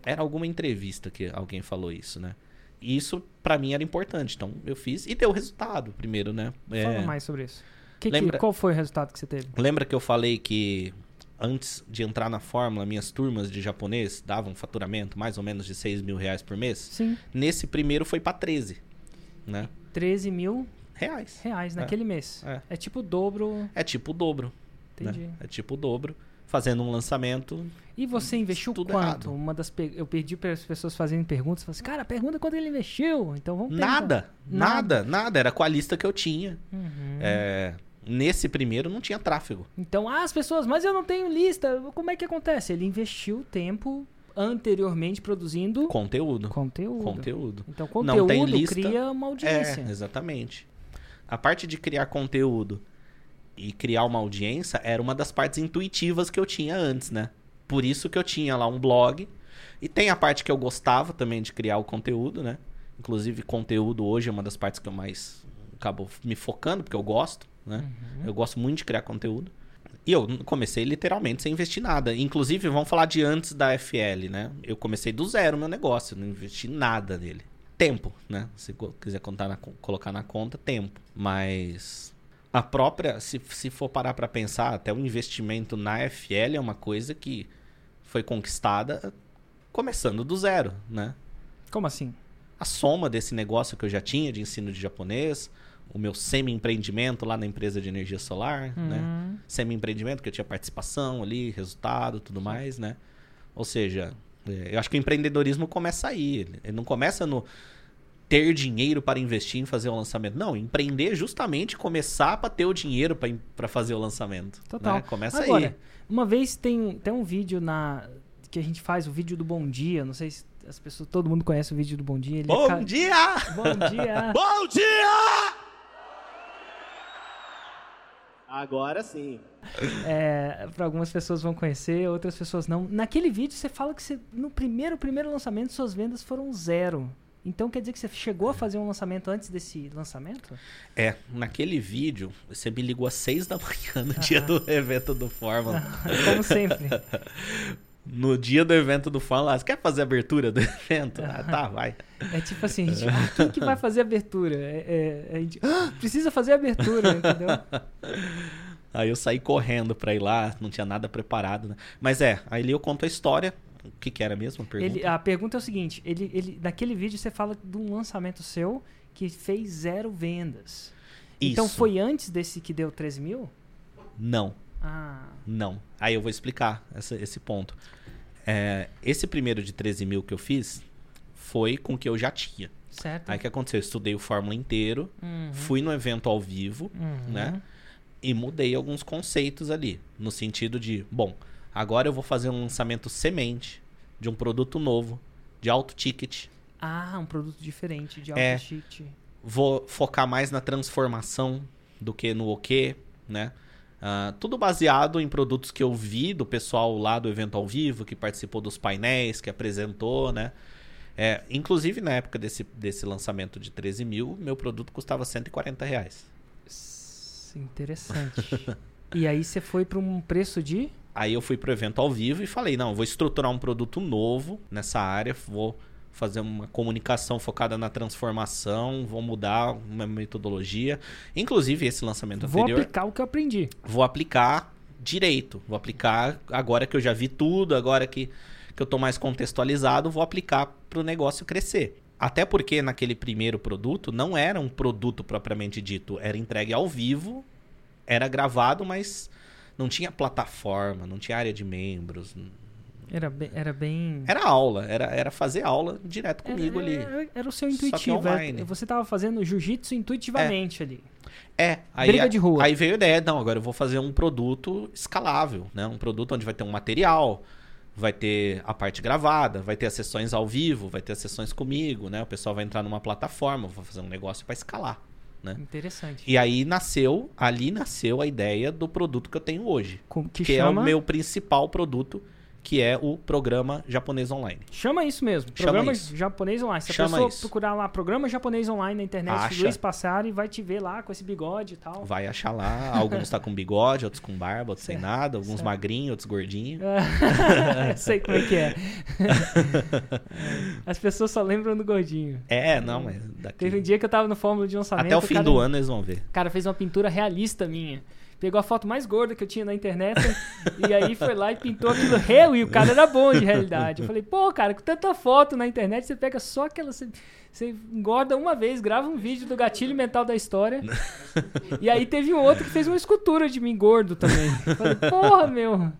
S2: Era alguma entrevista que alguém falou isso, né? E isso pra mim era importante. Então eu fiz e deu resultado primeiro, né? É,
S1: Fala mais sobre isso. Que que-
S2: Lembra-
S1: qual foi o resultado que você teve?
S2: Lembra que eu falei que antes de entrar na fórmula, minhas turmas de japonês davam faturamento mais ou menos de 6 mil reais por mês?
S1: Sim,
S2: Nesse primeiro foi pra 13, né?
S1: 13 mil
S2: Reais.
S1: reais
S2: É.
S1: naquele mês.
S2: É.
S1: É tipo o dobro.
S2: É tipo o dobro. né?
S1: Entendi.
S2: É tipo o dobro. Fazendo um lançamento
S1: E você investiu
S2: Tudo
S1: quanto?
S2: errado.
S1: Uma das pe- eu pedi para as pessoas fazerem perguntas, falei assim, cara, pergunta quanto ele investiu. Então vamos perguntar.
S2: Nada, nada, nada. Era com a lista que eu tinha.
S1: Uhum.
S2: É, nesse primeiro não tinha tráfego.
S1: Então, ah, as pessoas, mas eu não tenho lista. Como é que acontece? Ele investiu tempo anteriormente produzindo
S2: Conteúdo.
S1: conteúdo.
S2: Conteúdo.
S1: Então,
S2: Não tem
S1: conteúdo
S2: lista.
S1: cria uma audiência.
S2: É, exatamente. A parte de criar conteúdo e criar uma audiência era uma das partes intuitivas que eu tinha antes, né? Por isso que eu tinha lá um blog. E tem a parte que eu gostava também de criar o conteúdo, né? Inclusive, conteúdo hoje é uma das partes que eu mais acabo me focando, porque eu gosto, né?
S1: Uhum.
S2: Eu gosto muito de criar conteúdo. E eu comecei literalmente sem investir nada. Inclusive, vamos falar de antes da FL, né? Eu comecei do zero meu negócio, não investi nada nele. Tempo, né? Se quiser contar na co- colocar na conta, tempo. Mas a própria, se, se for parar pra pensar, até o investimento na FL é uma coisa que foi conquistada começando do zero, né?
S1: Como assim?
S2: a soma desse negócio que eu já tinha de ensino de japonês, o meu semi-empreendimento lá na empresa de energia solar, né?
S1: Hum,
S2: Semi-empreendimento, que eu tinha participação ali, resultado, tudo mais, né? Ou seja, é, eu acho que o empreendedorismo começa aí. Ele- não começa no ter dinheiro para investir em fazer o lançamento. Não, empreender é justamente começar para ter o dinheiro para fazer o lançamento.
S1: Total.
S2: né? Começa
S1: Agora,
S2: aí.
S1: uma vez tem, tem um vídeo na que a gente faz, o vídeo do Bom Dia. Não sei se as pessoas, todo mundo conhece o vídeo do Bom Dia. É
S2: Bom
S1: ca-
S2: dia!
S1: Bom dia!
S2: Bom dia!
S3: Agora sim.
S1: É, para algumas pessoas vão conhecer, outras pessoas não. Naquele vídeo você fala que você, no primeiro primeiro lançamento suas vendas foram zero. Então quer dizer que você chegou a fazer um lançamento antes desse lançamento?
S2: É, naquele vídeo, você me ligou às seis da manhã no dia do evento do Fórmula.
S1: Como sempre.
S2: No dia do evento do Fórmula, você quer fazer a abertura do evento? Ah, tá, vai.
S1: É tipo assim, gente, ah, quem que vai fazer a abertura? É, é- a gente, "Ah, precisa fazer a abertura, entendeu?
S2: Aí eu saí correndo pra ir lá, não tinha nada preparado, né? Mas é, aí ali eu conto a história. O que, que era mesmo a pergunta?
S1: Ele, a pergunta é o seguinte: ele, ele, naquele vídeo você fala de um lançamento seu que fez zero vendas. Então
S2: Isso.
S1: foi antes desse que deu 13 mil?
S2: Não,
S1: Ah,
S2: não. Aí eu vou explicar essa- esse ponto. É, esse primeiro de 13 mil que eu fiz foi com o que eu já tinha.
S1: certo.
S2: Aí o que aconteceu? Eu estudei o Fórmula inteiro,
S1: Uhum,
S2: fui no evento ao vivo,
S1: uhum.
S2: né? E mudei alguns conceitos ali. No sentido de, bom, agora eu vou fazer um lançamento semente de um produto novo, de alto ticket.
S1: Ah, um produto diferente de alto
S2: É.
S1: cheat.
S2: Vou focar mais na transformação do que no o quê, né? Ah, tudo baseado em produtos que eu vi do pessoal lá do evento ao vivo, que participou dos painéis, que apresentou, né? É, inclusive, na época desse, desse lançamento de 13 mil, meu produto custava 140 reais.
S1: Interessante. e aí você foi para um preço de
S2: Aí eu fui pro evento ao vivo e falei, não, vou estruturar um produto novo nessa área, vou fazer uma comunicação focada na transformação, vou mudar uma metodologia. Inclusive, esse lançamento
S1: Vou
S2: anterior,
S1: aplicar o que eu aprendi.
S2: vou aplicar direito. Vou aplicar agora que eu já vi tudo, agora que, que eu tô mais contextualizado, vou aplicar pro negócio crescer. Até porque naquele primeiro produto não era um produto propriamente dito, era entregue ao vivo, era gravado, mas não tinha plataforma, não tinha área de membros.
S1: Era bem. Era, bem...
S2: Era aula, era, era fazer aula direto comigo
S1: era,
S2: ali.
S1: Era, o seu intuitivo. era- você tava fazendo jiu-jitsu intuitivamente ali.
S2: É, aí,
S1: Briga de rua.
S2: aí veio a ideia, não, agora eu vou fazer um produto escalável, né? Um produto onde vai ter um material, vai ter a parte gravada, vai ter as sessões ao vivo, vai ter as sessões comigo, né? O pessoal vai entrar numa plataforma, vou fazer um negócio para escalar, né?
S1: Interessante.
S2: E aí nasceu, ali nasceu a ideia do produto que eu tenho hoje,
S1: Com- que
S2: que
S1: chama,
S2: é o meu principal produto, que é o programa japonês online.
S1: chama isso mesmo.
S2: Chama
S1: Programa
S2: isso.
S1: japonês online. Se a
S2: Chama
S1: pessoa
S2: isso.
S1: procurar lá programa japonês online na internet,
S2: Acha.
S1: Luiz Passari vai te ver lá com esse bigode e tal.
S2: Vai achar lá, alguns tá com bigode, outros com barba, outros sem
S1: Certo,
S2: nada, alguns
S1: certo.
S2: magrinhos, outros gordinhos.
S1: Eu sei como é que é. As pessoas só lembram do gordinho.
S2: É, não, mas daqui...
S1: Teve um dia que eu tava no fórmula de lançamento.
S2: Até o fim
S1: cara,
S2: do ano eles vão ver.
S1: O cara fez uma pintura realista minha. Pegou a foto mais gorda que eu tinha na internet e aí foi lá e pintou aquilo real e o cara era bom de realidade. Eu falei, pô, cara, com tanta foto na internet, você pega só aquela. Você, você engorda uma vez, grava um vídeo do gatilho mental da história. e aí teve um outro que fez uma escultura de mim gordo também. Eu falei, porra, meu.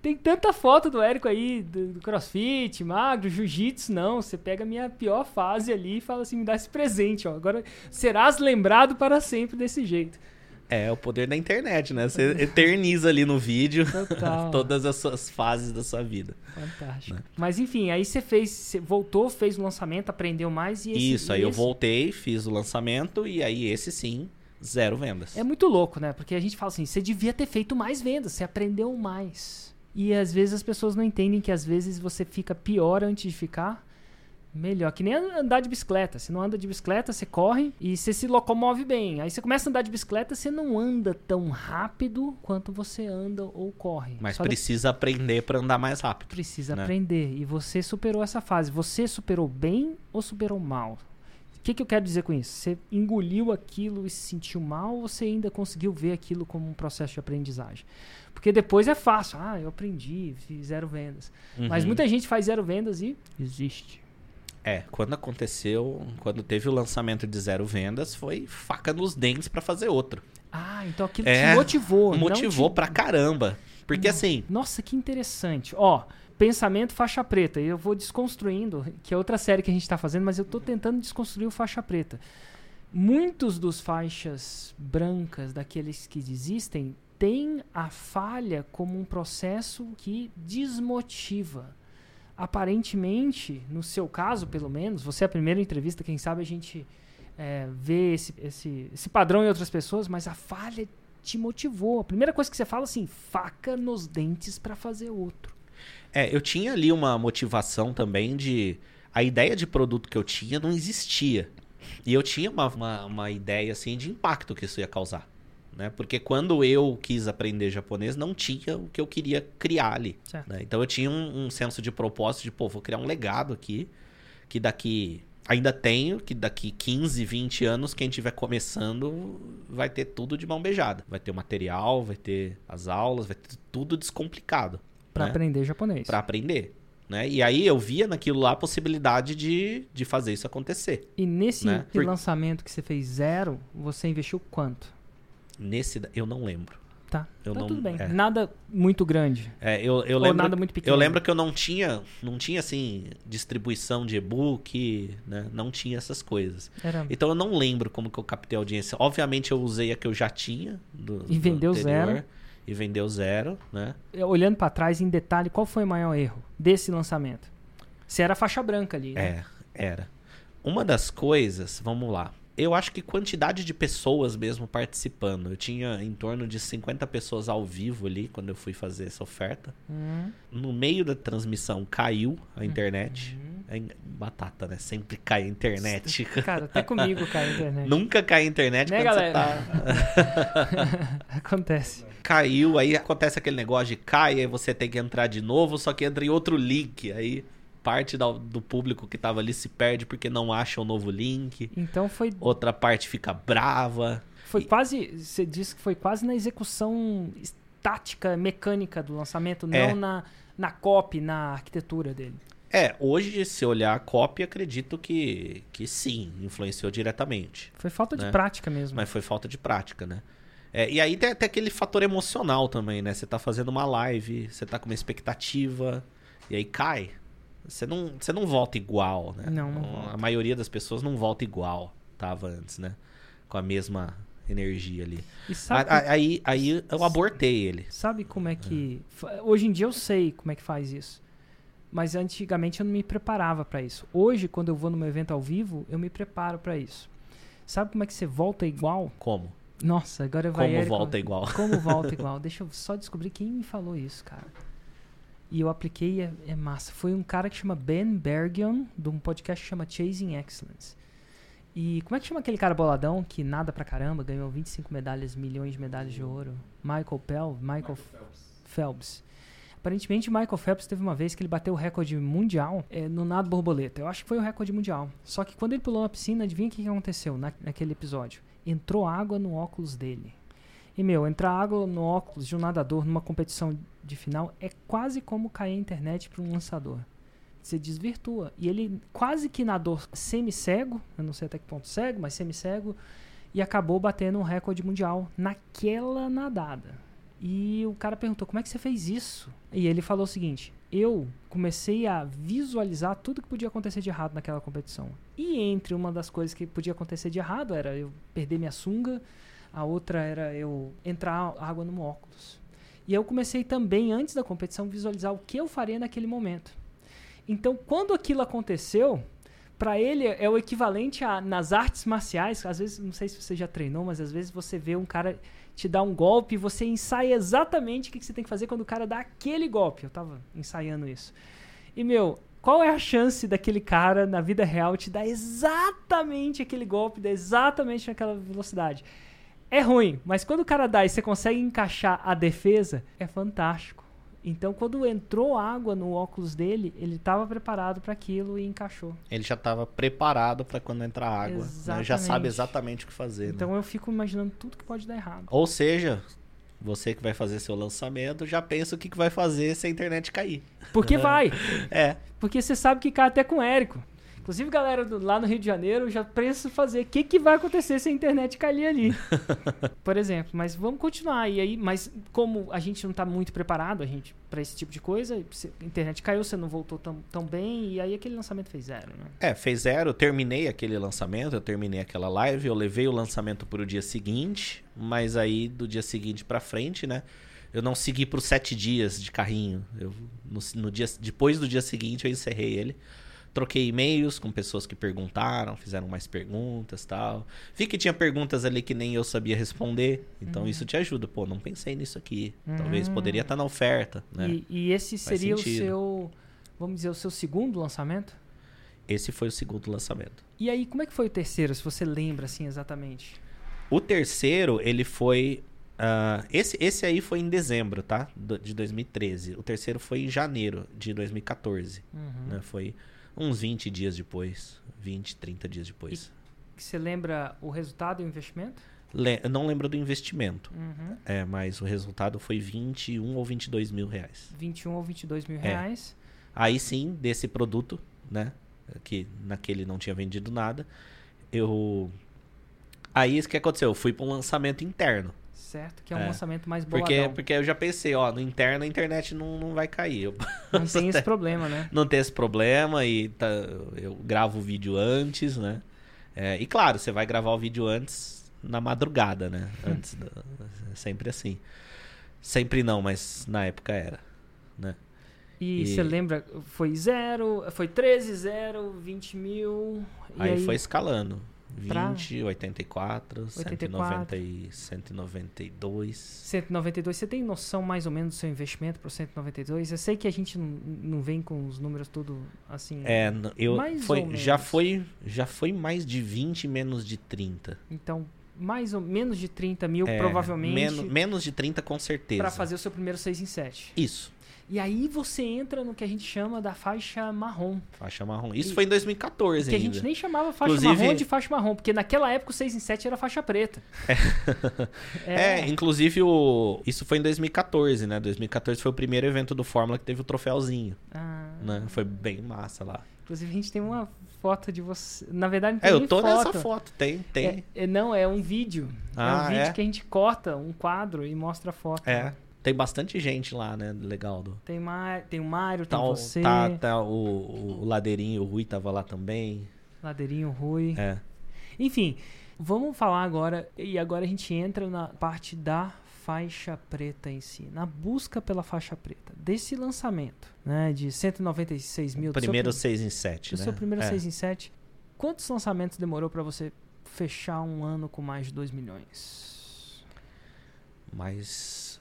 S1: Tem tanta foto do Érico aí, do, do crossfit, magro, jiu-jitsu, não. Você pega a minha pior fase ali e fala assim: me dá esse presente, ó. Agora serás lembrado para sempre desse jeito.
S2: É o poder da internet, né? Você eterniza ali no vídeo todas as suas fases da sua vida.
S1: Fantástico.
S2: Né?
S1: Mas enfim, aí você fez, você voltou, fez o lançamento, aprendeu mais e esse,
S2: Isso, aí
S1: e
S2: eu
S1: esse-
S2: voltei, fiz o lançamento e aí esse sim, zero vendas.
S1: É muito louco, né? Porque a gente fala assim, você devia ter feito mais vendas, você aprendeu mais. E às vezes as pessoas não entendem que às vezes você fica pior antes de ficar melhor. Que nem andar de bicicleta. Você não anda de bicicleta, você corre e você se locomove bem. Aí você começa a andar de bicicleta, você não anda tão rápido quanto você anda ou corre.
S2: Mas
S1: Só
S2: precisa aprender pra andar mais rápido.
S1: precisa
S2: né?
S1: aprender. E você superou essa fase. Você superou bem ou superou mal? O que, que eu quero dizer com isso? Você engoliu aquilo e se sentiu mal ou você ainda conseguiu ver aquilo como um processo de aprendizagem? Porque depois é fácil. Ah, eu aprendi, fiz zero vendas. Mas
S2: Uhum.
S1: muita gente faz zero vendas e existe.
S2: É, quando aconteceu, quando teve o lançamento de zero vendas, foi faca nos dentes pra fazer outro.
S1: Ah, então aquilo
S2: É,
S1: te motivou.
S2: Motivou
S1: te-
S2: pra caramba. Porque assim,
S1: Nossa, que interessante. Ó, pensamento faixa preta. Eu vou desconstruindo, que é outra série que a gente tá fazendo, mas eu tô tentando desconstruir o faixa preta. Muitos dos faixas brancas, daqueles que desistem, têm a falha como um processo que desmotiva. Aparentemente, no seu caso, pelo menos, você é a primeira entrevista, quem sabe a gente é, vê esse, esse, esse padrão em outras pessoas, mas a falha te motivou. A primeira coisa que você fala assim, faca nos dentes pra fazer outro.
S2: É, eu tinha ali uma motivação também de. A ideia de produto que eu tinha não existia. E eu tinha uma, uma, uma ideia assim de impacto que isso ia causar. Né? Porque quando eu quis aprender japonês, não tinha o que eu queria criar ali. Né? Então eu tinha um, um senso de propósito de, pô, vou criar um legado aqui, que daqui. Ainda tenho, que daqui 15, 20 anos, quem estiver começando vai ter tudo de mão beijada. Vai ter o material, vai ter as aulas, vai ter tudo descomplicado.
S1: Pra
S2: né?
S1: aprender japonês.
S2: Pra aprender. Né? E aí eu via naquilo lá a possibilidade de, de fazer isso acontecer.
S1: E nesse
S2: né?
S1: Lançamento que você fez zero, você investiu quanto?
S2: Nesse eu não lembro.
S1: Tá,
S2: Eu
S1: tá
S2: não-
S1: tudo bem.
S2: é.
S1: Nada muito grande.
S2: É, eu, eu
S1: Ou
S2: lembro,
S1: nada muito pequeno.
S2: eu lembro que eu não tinha, não tinha assim distribuição de e-book, né? Não tinha essas coisas.
S1: Era...
S2: Então eu não lembro como que eu captei a audiência. Obviamente eu usei a que eu já tinha do,
S1: E
S2: do
S1: vendeu
S2: anterior,
S1: zero.
S2: E vendeu zero, né?
S1: Olhando pra trás em detalhe, qual foi o maior erro desse lançamento? Você era faixa branca ali. né?
S2: É, era. Uma das coisas, vamos lá. Eu acho que quantidade de pessoas mesmo participando. Eu tinha em torno de 50 pessoas ao vivo ali quando eu fui fazer essa oferta.
S1: Hum,
S2: No meio da transmissão caiu a internet.
S1: Uhum.
S2: É batata, né? Sempre cai a internet.
S1: Cara, até comigo cai a internet.
S2: Nunca cai a internet
S1: Né,
S2: quando
S1: galera?
S2: você tá.
S1: Acontece.
S2: caiu, aí acontece aquele negócio de cai, aí você tem que entrar de novo, só que entra em outro link. Aí parte da- do público que tava ali se perde porque não acha o novo link.
S1: Então foi,
S2: Outra parte fica brava.
S1: foi
S2: E-
S1: quase. Você disse que foi quase na execução estática, mecânica do lançamento, não
S2: É.
S1: na, na copy, na arquitetura dele.
S2: É, hoje, se olhar a cópia, acredito que, que sim, influenciou diretamente.
S1: Foi falta de
S2: Né?
S1: prática mesmo.
S2: Mas foi falta de prática, né? É, e aí tem até aquele fator emocional também, né? Você tá fazendo uma live, você tá com uma expectativa, e aí cai. Você não, você não volta igual, né?
S1: Não, não
S2: A
S1: volta.
S2: maioria das pessoas não volta igual tava antes, né? Com a mesma energia ali.
S1: E sabe,
S2: A- a- aí, aí eu abortei ele.
S1: sabe como é que. fa- Hoje em dia eu sei como é que faz isso. Mas antigamente eu não me preparava pra isso. Hoje, quando eu vou num evento ao vivo, eu me preparo pra isso. Sabe como é que você volta igual?
S2: Como?
S1: Nossa, agora vai
S2: Como volta igual?
S1: Como volta igual? Deixa eu só descobrir quem me falou isso, cara. E eu apliquei e é, é massa. Foi um cara que chama Ben Bergion, de um podcast que chama Chasing Excellence. E como é que chama aquele cara boladão que nada pra caramba, ganhou 25 medalhas, milhões de medalhas de ouro? Michael Pell? Michael, Phelps. Aparentemente, Michael Phelps teve uma vez que ele bateu o recorde mundial é, no nado borboleta. Eu acho que foi o recorde mundial. Só que quando ele pulou na piscina, adivinha o que que aconteceu na, naquele episódio? Entrou água no óculos dele. E, meu, entrar água no óculos de um nadador numa competição de final é quase como cair a internet para um lançador. Você desvirtua. E ele quase que nadou semi-cego, eu não sei até que ponto cego, mas semi-cego, e acabou batendo um recorde mundial naquela nadada. E o cara perguntou: como é que você fez isso? E ele falou o seguinte: eu comecei a visualizar tudo que podia acontecer de errado naquela competição. E entre uma das coisas que podia acontecer de errado era eu perder minha sunga, a outra era eu entrar água no óculos. E eu comecei também, antes da competição, visualizar o que eu faria naquele momento. Então, quando aquilo aconteceu, para ele é o equivalente a nas artes marciais. Às vezes, não sei se você já treinou, mas às vezes você vê um cara te dar um golpe e você ensaia exatamente o que que você tem que fazer quando o cara dá aquele golpe. Eu tava ensaiando isso. E, meu, qual é a chance daquele cara na vida real te dar exatamente aquele golpe, dar exatamente naquela velocidade? É ruim, mas quando o cara dá e você consegue encaixar a defesa, é fantástico. Então, quando entrou água no óculos dele, ele estava preparado para aquilo e encaixou.
S2: Ele já tava preparado pra quando entrar água. né? Já sabe
S1: Exatamente.
S2: o que fazer. né?
S1: Então, eu fico imaginando tudo que pode dar errado.
S2: Ou seja, você que vai fazer seu lançamento já pensa o que, que vai fazer se a internet cair.
S1: Porque vai.
S2: É,
S1: Porque você sabe que cai até com o Érico. Inclusive, galera do- lá no Rio de Janeiro já pensa fazer o que, que vai acontecer se a internet cair ali. Por exemplo. Mas vamos continuar. E aí, mas como a gente não está muito preparado a gente para esse tipo de coisa, se a internet caiu, você não voltou tão, tão bem, e aí aquele lançamento fez zero, né?
S2: é, fez zero. Eu terminei aquele lançamento, eu terminei aquela live, eu levei o lançamento pro dia seguinte, mas aí do dia seguinte pra frente, né? Eu não segui por sete dias de carrinho. Eu, no, no dia, depois do dia seguinte eu encerrei ele. Troquei e-mails com pessoas que perguntaram, fizeram mais perguntas tal. Vi que tinha perguntas ali que nem eu sabia responder. Então isso te ajuda. Pô, não pensei nisso aqui. Talvez
S1: Uhum.
S2: poderia estar na oferta, né?
S1: E, e esse seria o seu, vamos dizer, o seu segundo lançamento?
S2: Esse foi o segundo lançamento.
S1: E aí, como é que foi o terceiro, se você lembra assim exatamente?
S2: O terceiro, ele foi. ah, esse, esse aí foi em dezembro, tá? Do- de 2013. O terceiro foi em janeiro de 2014.
S1: Uhum.
S2: Né? Foi uns 20 dias depois. 20, 30 dias depois.
S1: Você lembra o resultado e o investimento?
S2: Le- eu não lembro do investimento.
S1: Uhum.
S2: É, mas o resultado foi 21 ou 22 mil reais.
S1: 21 ou 22 mil
S2: É.
S1: reais.
S2: Aí sim, desse produto, né? Que naquele não tinha vendido nada. Eu. Aí o que aconteceu? Eu fui para um lançamento interno.
S1: Certo? Que é um
S2: É.
S1: lançamento mais
S2: Porque,
S1: boladão.
S2: porque eu já pensei, ó, no interno a internet não, não vai cair. Eu
S1: Não tem esse problema, né?
S2: não tem esse problema e tá- eu gravo o vídeo antes, né? É, e claro, você vai gravar o vídeo antes na madrugada, né? Antes da, é sempre assim. Sempre não, mas na época era, né?
S1: E você lembra, foi zero, foi 13, zero, 20 mil.
S2: Aí,
S1: aí,
S2: foi escalando.
S1: Pra-
S2: 20, 84, 190 e 192.
S1: 192, você tem noção mais ou menos do seu investimento para o 192? Eu sei que a gente não, não vem com os números tudo assim.
S2: É, eu
S1: Mais
S2: foi,
S1: ou
S2: já foi já foi mais de 20 menos de 30.
S1: Então, mais ou menos de 30 mil,
S2: É,
S1: provavelmente,
S2: Menos, menos de 30 com certeza.
S1: para fazer o seu primeiro 6 em 7.
S2: Isso.
S1: E aí você entra no que a gente chama da faixa marrom.
S2: Faixa marrom. Isso
S1: E-
S2: foi em 2014
S1: Que a
S2: ainda.
S1: gente nem chamava faixa
S2: Inclusive-
S1: marrom de faixa marrom, porque naquela época o 6 em 7 era faixa preta.
S2: É, inclusive o. Isso foi em 2014, né? 2014 foi o primeiro evento do Fórmula que teve o troféuzinho,
S1: Ah,
S2: né? Foi bem massa lá.
S1: Inclusive a gente tem uma foto de você. Na verdade, não tem
S2: É, eu tô
S1: foto.
S2: nessa foto, tem, tem.
S1: É, é- não, é um vídeo. é um
S2: Ah,
S1: vídeo
S2: é?
S1: que a gente corta um quadro e mostra a foto.
S2: É. Tem bastante gente lá, né? Legal. Do...
S1: Tem, Ma... tem o Mário, tem
S2: Tá, o-
S1: você,
S2: tá, tá o, o Ladeirinho, o Rui tava lá também.
S1: Ladeirinho, Rui.
S2: É.
S1: Enfim, vamos falar agora. E agora a gente entra na parte da faixa preta em si. Na busca pela faixa preta. Desse lançamento, né? De 196 mil.
S2: Primeiro
S1: prim-
S2: 6 em 7,
S1: do
S2: né?
S1: seu primeiro
S2: é.
S1: 6 em 7. Quantos lançamentos demorou pra você fechar um ano com mais de 2 milhões?
S2: Mas.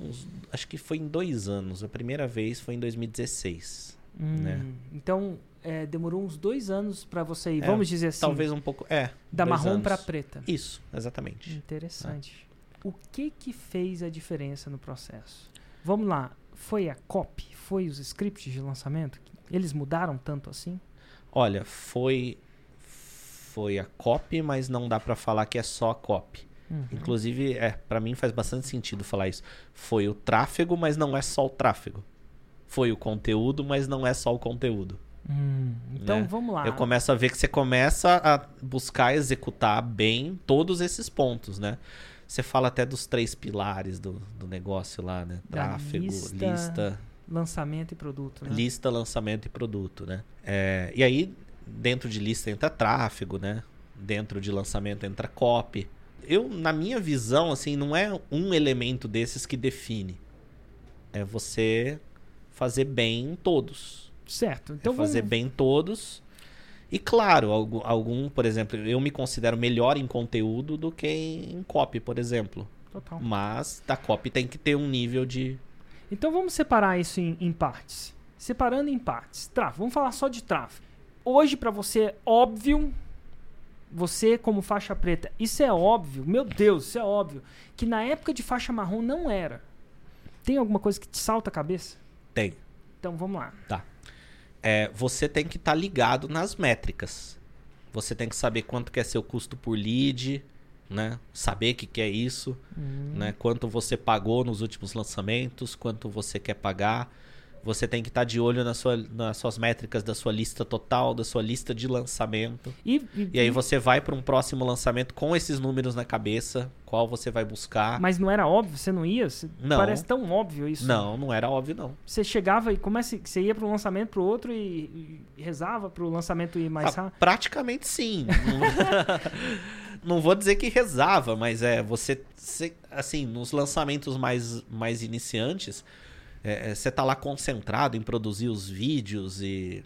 S2: Uns- acho que foi em dois anos. A primeira vez foi em 2016. Né?
S1: Hum, Então, é, demorou uns dois anos pra você ir,
S2: É,
S1: vamos dizer assim,
S2: Talvez um pouco. É.
S1: da marrom pra preta.
S2: Isso, exatamente.
S1: Interessante. O que que fez a diferença no processo? Vamos lá, foi a copy? Foi os scripts de lançamento? Eles mudaram tanto assim?
S2: Olha, foi. Foi a copy, mas não dá pra falar que é só a copy.
S1: Uhum.
S2: Inclusive, é, para mim faz bastante sentido falar isso. Foi o tráfego, mas não é só o tráfego. Foi o conteúdo, mas não é só o conteúdo.
S1: Hum, então
S2: né?
S1: vamos lá.
S2: Eu começo a ver que você começa a buscar executar bem todos esses pontos, né? Você fala até dos três pilares do, do negócio lá, né? Tráfego,
S1: lista,
S2: lista,
S1: Lançamento e produto, né?
S2: lista, lançamento e produto, né? É, e aí, dentro de lista entra tráfego, né? Dentro de lançamento entra copy. Eu, na minha visão, assim, não é um elemento desses que define. É você fazer bem todos.
S1: Certo. Então
S2: é fazer
S1: vamos...
S2: bem todos. E claro, algum, algum, por exemplo, eu me considero melhor em conteúdo do que em copy, por exemplo.
S1: Total.
S2: Mas da copy tem que ter um nível de.
S1: Então vamos separar isso em, em partes. Separando em partes. Tráfego. Vamos falar só de tráfego. Hoje, pra você, é óbvio, você como faixa preta, isso é óbvio, meu Deus, isso é óbvio, que na época de faixa marrom não era. Tem alguma coisa que te salta a cabeça?
S2: Tem.
S1: Então vamos lá.
S2: É, você tem que estar ligado nas métricas. Você tem que saber quanto que é seu custo por lead, né? Saber o que, que é isso,
S1: Hum.
S2: né? Quanto você pagou nos últimos lançamentos, quanto você quer pagar. Você tem que estar de olho na sua, nas suas métricas da sua lista total, da sua lista de lançamento.
S1: E, e-
S2: E aí você vai para um próximo lançamento com esses números na cabeça, qual você vai buscar.
S1: Mas não era óbvio? Você não ia? Você-
S2: Não.
S1: Parece tão óbvio isso.
S2: Não, não era óbvio não.
S1: Você chegava e começa, você ia para um lançamento para o outro e, e rezava para o lançamento ir mais
S2: Ah,
S1: rápido.
S2: praticamente sim. não vou dizer que rezava, mas é você, você- assim, nos lançamentos mais, mais iniciantes, é, é, você tá lá concentrado em produzir os vídeos e,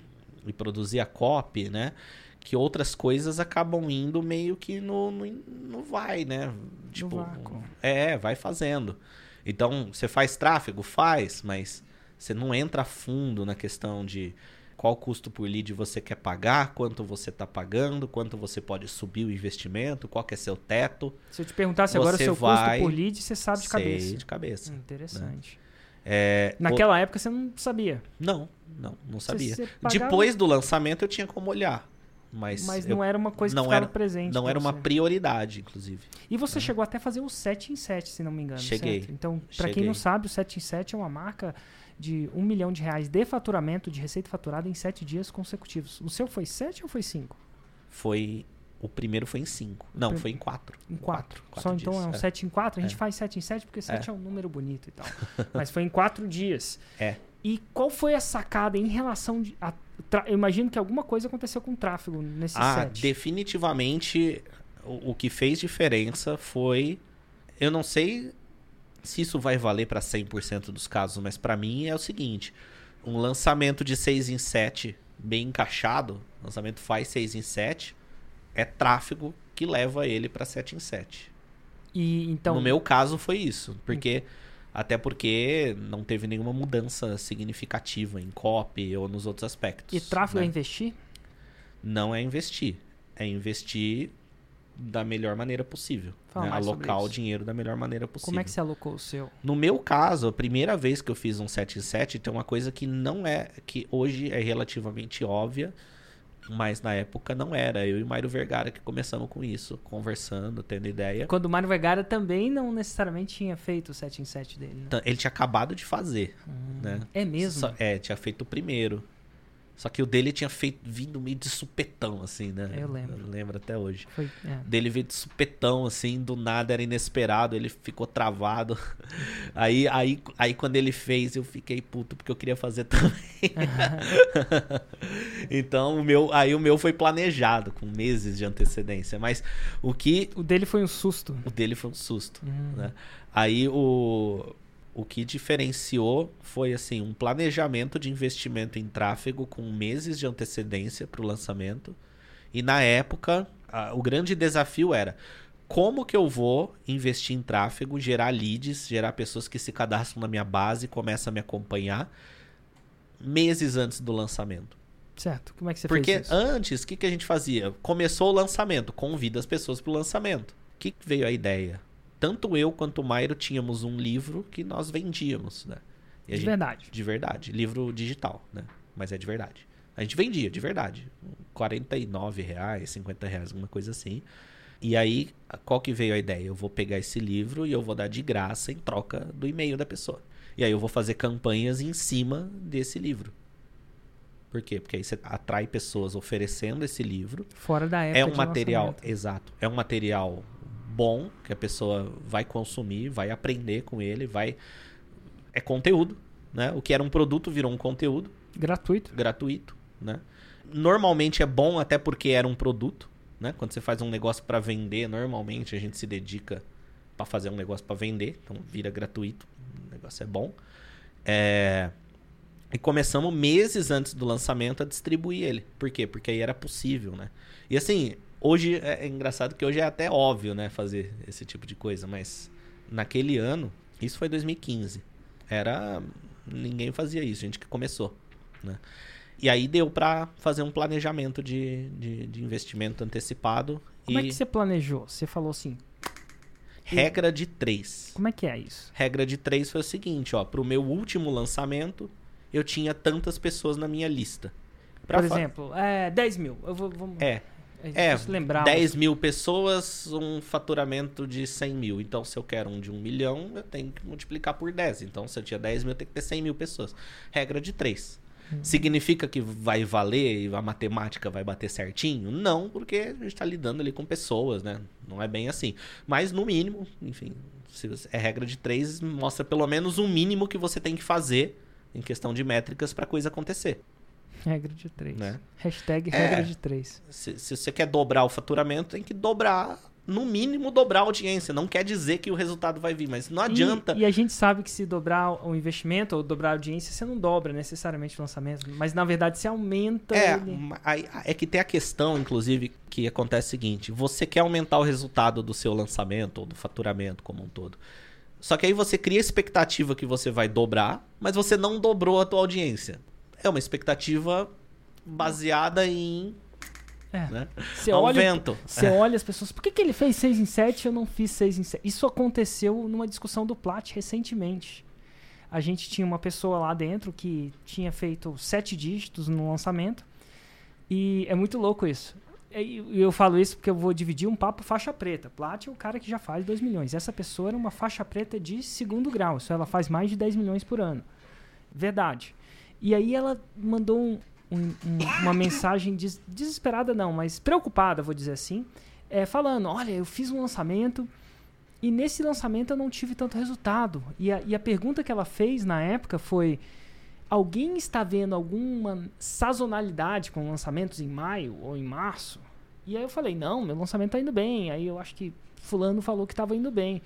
S2: e produzir a copy, né? Que outras coisas acabam indo meio que no, no, no vai, né? Tipo,
S1: vácuo.
S2: é, vai fazendo. Então, você faz tráfego? Faz, mas você não entra a fundo na questão de qual custo por lead você quer pagar, quanto você está pagando, quanto você pode subir o investimento, qual que é seu teto.
S1: Se eu te perguntasse agora o seu
S2: vai-
S1: custo por lead, você sabe de
S2: Sei
S1: cabeça.
S2: de cabeça.
S1: Hum, Interessante.
S2: É,
S1: Naquela época você não sabia.
S2: o- Não, não, não sabia.
S1: pagava-
S2: Depois do lançamento eu tinha como olhar. Mas,
S1: Mas não era uma coisa que
S2: não
S1: ficava
S2: era-
S1: presente.
S2: não era uma
S1: você.
S2: prioridade, inclusive.
S1: E você chegou até a fazer o 7 em 7, se não me engano.
S2: Cheguei.
S1: certo? Então, pra quem não sabe, o 7 em 7 é uma marca de um milhão de reais de faturamento, de receita faturada em 7 dias consecutivos. O seu foi 7 ou foi 5?
S2: Foi. O primeiro foi em 5. Não, foi em 4.
S1: Em 4. Só então é um 7 em 4. A gente
S2: É.
S1: faz 7 em 7 porque 7 é.
S2: É.
S1: um número bonito e tal. Mas foi em 4 dias.
S2: É.
S1: E qual foi a sacada em relação de. a tra- eu imagino que alguma coisa aconteceu com o tráfego nesse
S2: Ah,
S1: set.
S2: definitivamente o, o que fez diferença foi. Eu não sei se isso vai valer para 100% dos casos, mas para mim é o seguinte: um lançamento de 6 em 7 bem encaixado, lançamento faz 6 em 7, é tráfego que leva ele para 7 em 7.
S1: E então.
S2: no meu caso foi isso, porque até porque não teve nenhuma mudança significativa em copy ou nos outros aspectos.
S1: E tráfego
S2: né?
S1: é investir?
S2: não é investir. É investir da melhor maneira possível.
S1: Fala
S2: né? Alocar o dinheiro da melhor maneira possível.
S1: Como é que você alocou o seu?
S2: No meu caso, a primeira vez que eu fiz um 7 em 7, tem uma coisa que não é, que hoje é relativamente óbvia, mas na época não era. Eu e o Mário Vergara que começamos com isso, conversando, tendo ideia.
S1: Quando o Mário Vergara também não necessariamente tinha feito o 7 em 7 dele, né?
S2: Então, Ele tinha acabado de fazer, né?
S1: É mesmo?
S2: Só- é, tinha feito o primeiro. Só que o dele tinha feito vindo meio de supetão, assim, né?
S1: Eu lembro.
S2: Eu lembro até hoje.
S1: Foi, é.
S2: Dele veio de supetão, assim, do nada, era inesperado, ele ficou travado. Aí, aí, aí quando ele fez, eu fiquei puto, porque eu queria fazer também. então, o meu, aí o meu foi planejado, com meses de antecedência. Mas o que.
S1: O dele foi um susto.
S2: O dele foi um susto.
S1: Hum.
S2: né? Aí o. O que diferenciou foi assim um planejamento de investimento em tráfego com meses de antecedência para o lançamento. E na época, a- o grande desafio era como que eu vou investir em tráfego, gerar leads, gerar pessoas que se cadastram na minha base, começam a me acompanhar meses antes do lançamento.
S1: Certo. Como é que você
S2: Porque
S1: fez isso?
S2: antes, o que, que a gente fazia? Começou o lançamento, convida as pessoas para o lançamento. O que, que veio a ideia? Tanto eu quanto o Mairo tínhamos um livro que nós vendíamos, né?
S1: De
S2: gente-
S1: verdade.
S2: De verdade. Livro digital, né? Mas é de verdade. A gente vendia, de verdade. 49 reais, 50 reais, alguma coisa assim. E aí, qual que veio a ideia? Eu vou pegar esse livro e eu vou dar de graça em troca do e-mail da pessoa. E aí eu vou fazer campanhas em cima desse livro. Por quê? Porque aí você atrai pessoas oferecendo esse livro.
S1: Fora da época
S2: É um material, exato. É um material bom que a pessoa vai consumir, vai aprender com ele, vai é conteúdo, né? O que era um produto virou um conteúdo
S1: Gratuito.
S2: gratuito, né? Normalmente é bom até porque era um produto, né? Quando você faz um negócio para vender, normalmente a gente se dedica para fazer um negócio para vender, então vira gratuito, o negócio é bom. É, E começamos meses antes do lançamento a distribuir ele. Por quê? Porque aí era possível, né? E assim, hoje é é engraçado que hoje é até óbvio, né, fazer esse tipo de coisa, mas naquele ano, isso foi 2015. Era ninguém fazia isso, gente que começou, né? E aí deu pra fazer um planejamento de, de, de investimento antecipado
S1: Como
S2: e
S1: é que você planejou? Você falou assim,
S2: regra de três.
S1: como é que é isso?
S2: Regra de três foi o seguinte, ó, pro meu último lançamento, eu tinha tantas pessoas na minha lista. Pra
S1: Por exemplo, é, 10 mil. Eu vou, vamos,
S2: É,
S1: é,
S2: é,
S1: preciso lembrar.
S2: 10 mil pessoas, um faturamento de 100 mil. Então, se eu quero um de 1 milhão, eu tenho que multiplicar por 10. Então, se eu tinha 10 mil, eu tenho que ter 100 mil pessoas. Regra de 3.
S1: Hum.
S2: Significa que vai valer e a matemática vai bater certinho? Não, porque a gente está lidando ali com pessoas, né? Não é bem assim. Mas, no mínimo, enfim, se é regra de 3, mostra pelo menos um mínimo que você tem que fazer em questão de métricas para coisa acontecer.
S1: Regra de 3.
S2: Né?
S1: Hashtag
S2: É.
S1: regra de 3.
S2: Se, se você quer dobrar o faturamento, tem que dobrar, no mínimo, dobrar a audiência. Não quer dizer que o resultado vai vir, mas não adianta.
S1: E, e a gente sabe que se dobrar o investimento ou dobrar a audiência, você não dobra necessariamente o lançamento. Mas na verdade você aumenta
S2: É,
S1: ele.
S2: é que tem a questão, inclusive, que acontece o seguinte: você quer aumentar o resultado do seu lançamento ou do faturamento como um todo. Só que aí você cria a expectativa que você vai dobrar, mas você não dobrou a tua audiência. É uma expectativa baseada em
S1: É.
S2: né,
S1: Você
S2: ao
S1: olha,
S2: vento.
S1: você olha as pessoas, por que, que ele fez 6 em 7 e eu não fiz 6 em 7? Isso aconteceu numa discussão do Plat recentemente. A gente tinha uma pessoa lá dentro que tinha feito sete dígitos no lançamento. E é muito louco isso. E e eu falo isso porque eu vou dividir um papo faixa preta. Plat é o cara que já faz 2 milhões. Essa pessoa era uma faixa preta de segundo grau. Isso ela faz mais de 10 milhões por ano. Verdade. E aí ela mandou um- um- um- uma mensagem des- desesperada, não, mas preocupada, vou dizer assim, é, falando: Olha, eu fiz um lançamento e nesse lançamento eu não tive tanto resultado. E a, e a pergunta que ela fez na época foi: Alguém está vendo alguma sazonalidade com lançamentos em maio ou em março? E aí eu falei: Não, meu lançamento está indo bem. Aí eu acho que Fulano falou que estava indo bem.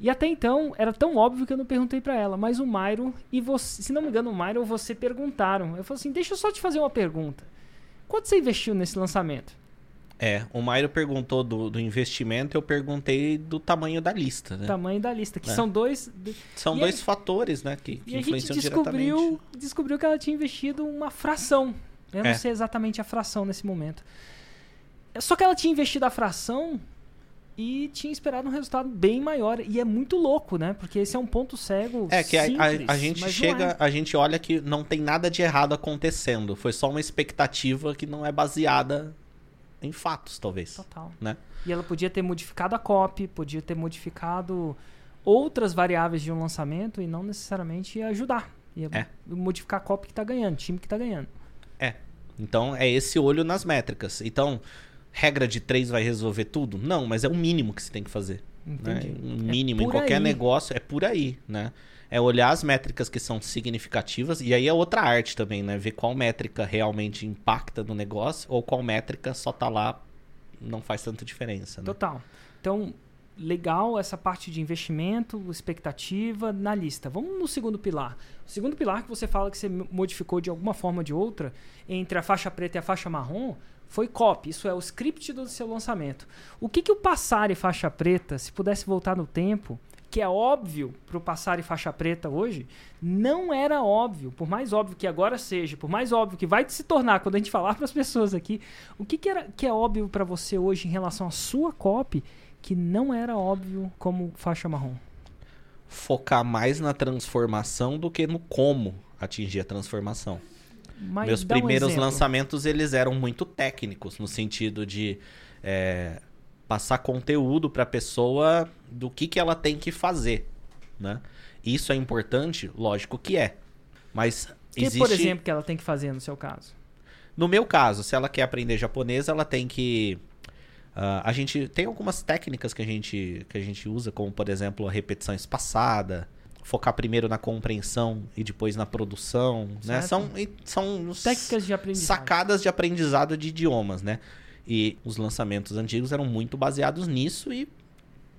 S1: E até então era tão óbvio que eu não perguntei pra ela, mas o Myron e você, se não me engano, o Myron ou você perguntaram. Eu falei assim: "Deixa eu só te fazer uma pergunta. Quanto você investiu nesse lançamento?"
S2: É, o Mairo perguntou do, do investimento, eu perguntei do tamanho da lista, né?
S1: Tamanho da lista, que
S2: É.
S1: são dois
S2: São
S1: E
S2: dois
S1: aí-
S2: fatores, né, que, que
S1: E a gente
S2: influenciam
S1: descobriu,
S2: diretamente.
S1: descobriu que ela tinha investido uma fração. Eu não
S2: É.
S1: sei exatamente a fração nesse momento. Só que ela tinha investido a fração e tinha esperado um resultado bem maior. E é muito louco, né? Porque esse é um ponto cego.
S2: É que a- a,
S1: simples,
S2: a gente chega,
S1: é.
S2: a gente olha que não tem nada de errado acontecendo. Foi só uma expectativa que não é baseada em fatos, talvez.
S1: Total.
S2: Né?
S1: E ela podia ter modificado a copy, podia ter modificado outras variáveis de um lançamento e não necessariamente ia ajudar. Ia
S2: É.
S1: modificar a copy que tá ganhando, time que tá ganhando.
S2: Então é esse olho nas métricas. Então, regra de três vai resolver tudo? Não, mas é o mínimo que você tem que fazer. Né?
S1: Entendi.
S2: Um mínimo em
S1: por
S2: qualquer
S1: aí.
S2: negócio é por aí, né? É olhar as métricas que são significativas e aí é outra arte também, né? Ver qual métrica realmente impacta no negócio ou qual métrica só tá lá não faz tanta diferença, né?
S1: Total. Então, legal essa parte de investimento, expectativa na lista. Vamos no segundo pilar. O segundo pilar que você fala que você modificou de alguma forma ou de outra entre a faixa preta e a faixa marrom foi copy, isso é o script do seu lançamento. O que, que o passar e faixa preta, se pudesse voltar no tempo, que é óbvio para o passar e faixa preta hoje, não era óbvio, por mais óbvio que agora seja, por mais óbvio que vai se tornar quando a gente falar para as pessoas aqui, o que, que, era, que é óbvio para você hoje em relação à sua copy que não era óbvio como faixa marrom?
S2: Focar mais na transformação do que no como atingir a transformação.
S1: Mas
S2: Meus
S1: um
S2: primeiros
S1: exemplo.
S2: lançamentos, eles eram muito técnicos, no sentido de é, passar conteúdo para a pessoa do que, que ela tem que fazer, né? Isso é importante? Lógico que é. Mas
S1: O que,
S2: existe...
S1: por exemplo, que ela tem que fazer no seu caso?
S2: No meu caso, se ela quer aprender japonês, ela tem que... ah, a gente tem algumas técnicas que a gente, que a gente usa, como por exemplo a repetição espaçada, focar primeiro na compreensão e depois na produção, né? São, são
S1: Técnicas de aprendizagem.
S2: sacadas de aprendizado de idiomas, né? E os lançamentos antigos eram muito baseados nisso e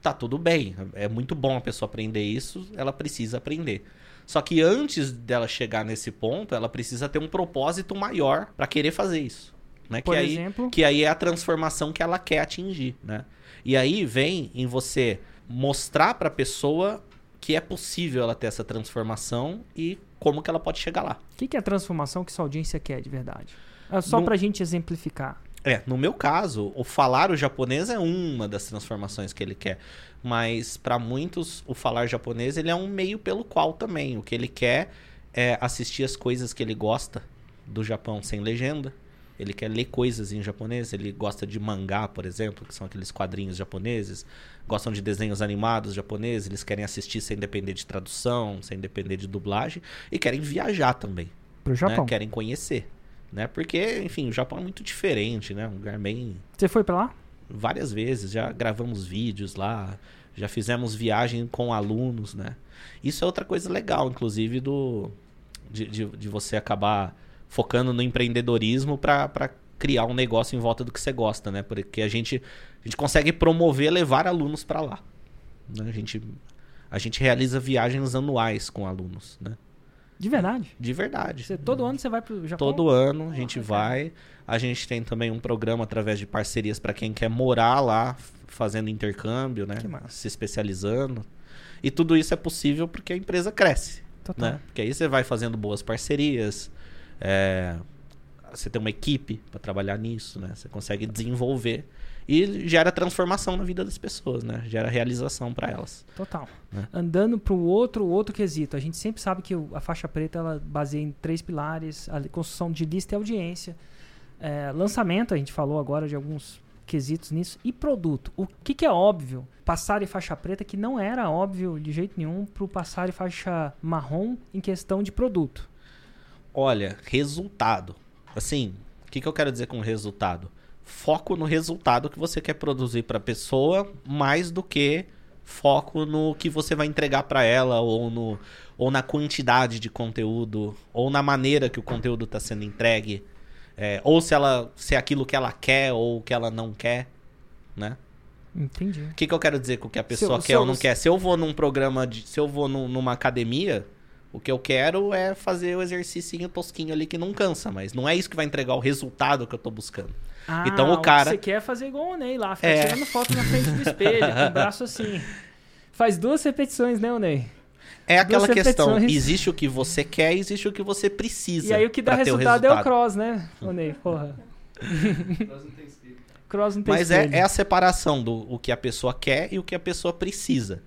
S2: tá tudo bem. É muito bom a pessoa aprender isso, ela precisa aprender. Só que antes dela chegar nesse ponto, ela precisa ter um propósito maior para querer fazer isso, né?
S1: Por
S2: que aí,
S1: exemplo?
S2: que aí é a transformação que ela quer atingir, né? E aí vem em você mostrar para a pessoa que é possível ela ter essa transformação e como que ela pode chegar lá.
S1: O que, que é a transformação que sua audiência quer de verdade? É só
S2: No-
S1: pra gente exemplificar.
S2: É, no meu caso, o falar o japonês é uma das transformações que ele quer. Mas para muitos, o falar japonês ele é um meio pelo qual também. O que ele quer é assistir as coisas que ele gosta do Japão sem legenda. Ele quer ler coisas em japonês. Ele gosta de mangá, por exemplo, que são aqueles quadrinhos japoneses. Gostam de desenhos animados japoneses. Eles querem assistir sem depender de tradução, sem depender de dublagem. E querem viajar também
S1: Pro
S2: né?
S1: Japão.
S2: Querem conhecer, né? Porque, enfim, o Japão é muito diferente, né? Um lugar bem
S1: Você foi pra lá?
S2: várias vezes, já gravamos vídeos lá, já fizemos viagem com alunos, né? Isso é outra coisa legal, inclusive, do de, de, de você acabar focando no empreendedorismo para criar um negócio em volta do que você gosta, né? Porque a gente, a gente consegue promover, levar alunos para lá. né? A, gente, a gente realiza viagens anuais com alunos, né?
S1: De verdade.
S2: De verdade.
S1: Você, todo ano você vai pro Japão?
S2: Todo ano a gente
S1: Ah,
S2: vai. A gente tem também um programa através de parcerias para quem quer morar lá, fazendo intercâmbio, né? Se especializando. E tudo isso é possível porque a empresa cresce,
S1: Total.
S2: né? Porque aí você vai fazendo boas parcerias, é, você tem uma equipe para trabalhar nisso, né? Você consegue desenvolver e gera transformação na vida das pessoas, né? Gera realização para elas.
S1: Total.
S2: Né?
S1: Andando para o outro, outro quesito. A gente sempre sabe que a faixa preta ela baseia em três pilares: a construção de lista e audiência, é, lançamento. A gente falou agora de alguns quesitos nisso e produto. O que, que é óbvio? Passar e faixa preta que não era óbvio de jeito nenhum para o passar e faixa marrom em questão de produto.
S2: Olha, resultado. Assim, o que, que eu quero dizer com resultado? Foco no resultado que você quer produzir para a pessoa, mais do que foco no que você vai entregar para ela ou no ou na quantidade de conteúdo ou na maneira que o conteúdo está sendo entregue, É, ou se ela se é aquilo que ela quer ou o que ela não quer, né?
S1: Entendi.
S2: O que, que eu quero dizer com o que a pessoa
S1: Se
S2: quer
S1: se
S2: ou não quer? Se eu vou num programa de. Se eu vou num- numa academia, o que eu quero é fazer o exercício tosquinho ali que não cansa, mas não é isso que vai entregar o resultado que eu tô buscando.
S1: Ah,
S2: Então o cara-
S1: Você quer fazer igual o Ney lá, ficar
S2: É.
S1: tirando foto na frente do espelho, com o braço assim. Faz duas repetições, né, o Ney?
S2: É aquela
S1: Duas
S2: questão:
S1: repetições.
S2: existe o que você quer, existe o que você precisa.
S1: E aí o que dá
S2: ter
S1: resultado, é o cross, né, o Ney? Porra. Cross não tem
S2: Mas é,
S1: espelho.
S2: é a separação do o que a pessoa quer e o que a pessoa precisa.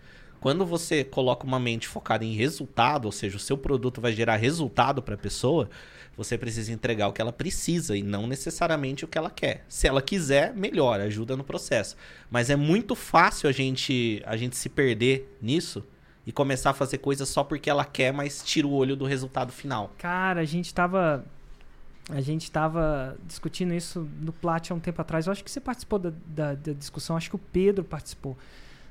S2: Quando você coloca uma mente focada em resultado, ou seja, o seu produto vai gerar resultado para a pessoa, você precisa entregar o que ela precisa e não necessariamente o que ela quer. Se ela quiser, melhor, ajuda no processo. Mas é muito fácil a gente, a gente se perder nisso e começar a fazer coisas só porque ela quer, mas tira o olho do resultado final.
S1: Cara, a gente tava. A gente tava discutindo isso no Plat há um tempo atrás. Eu acho que você participou da, da, da discussão, acho que o Pedro participou.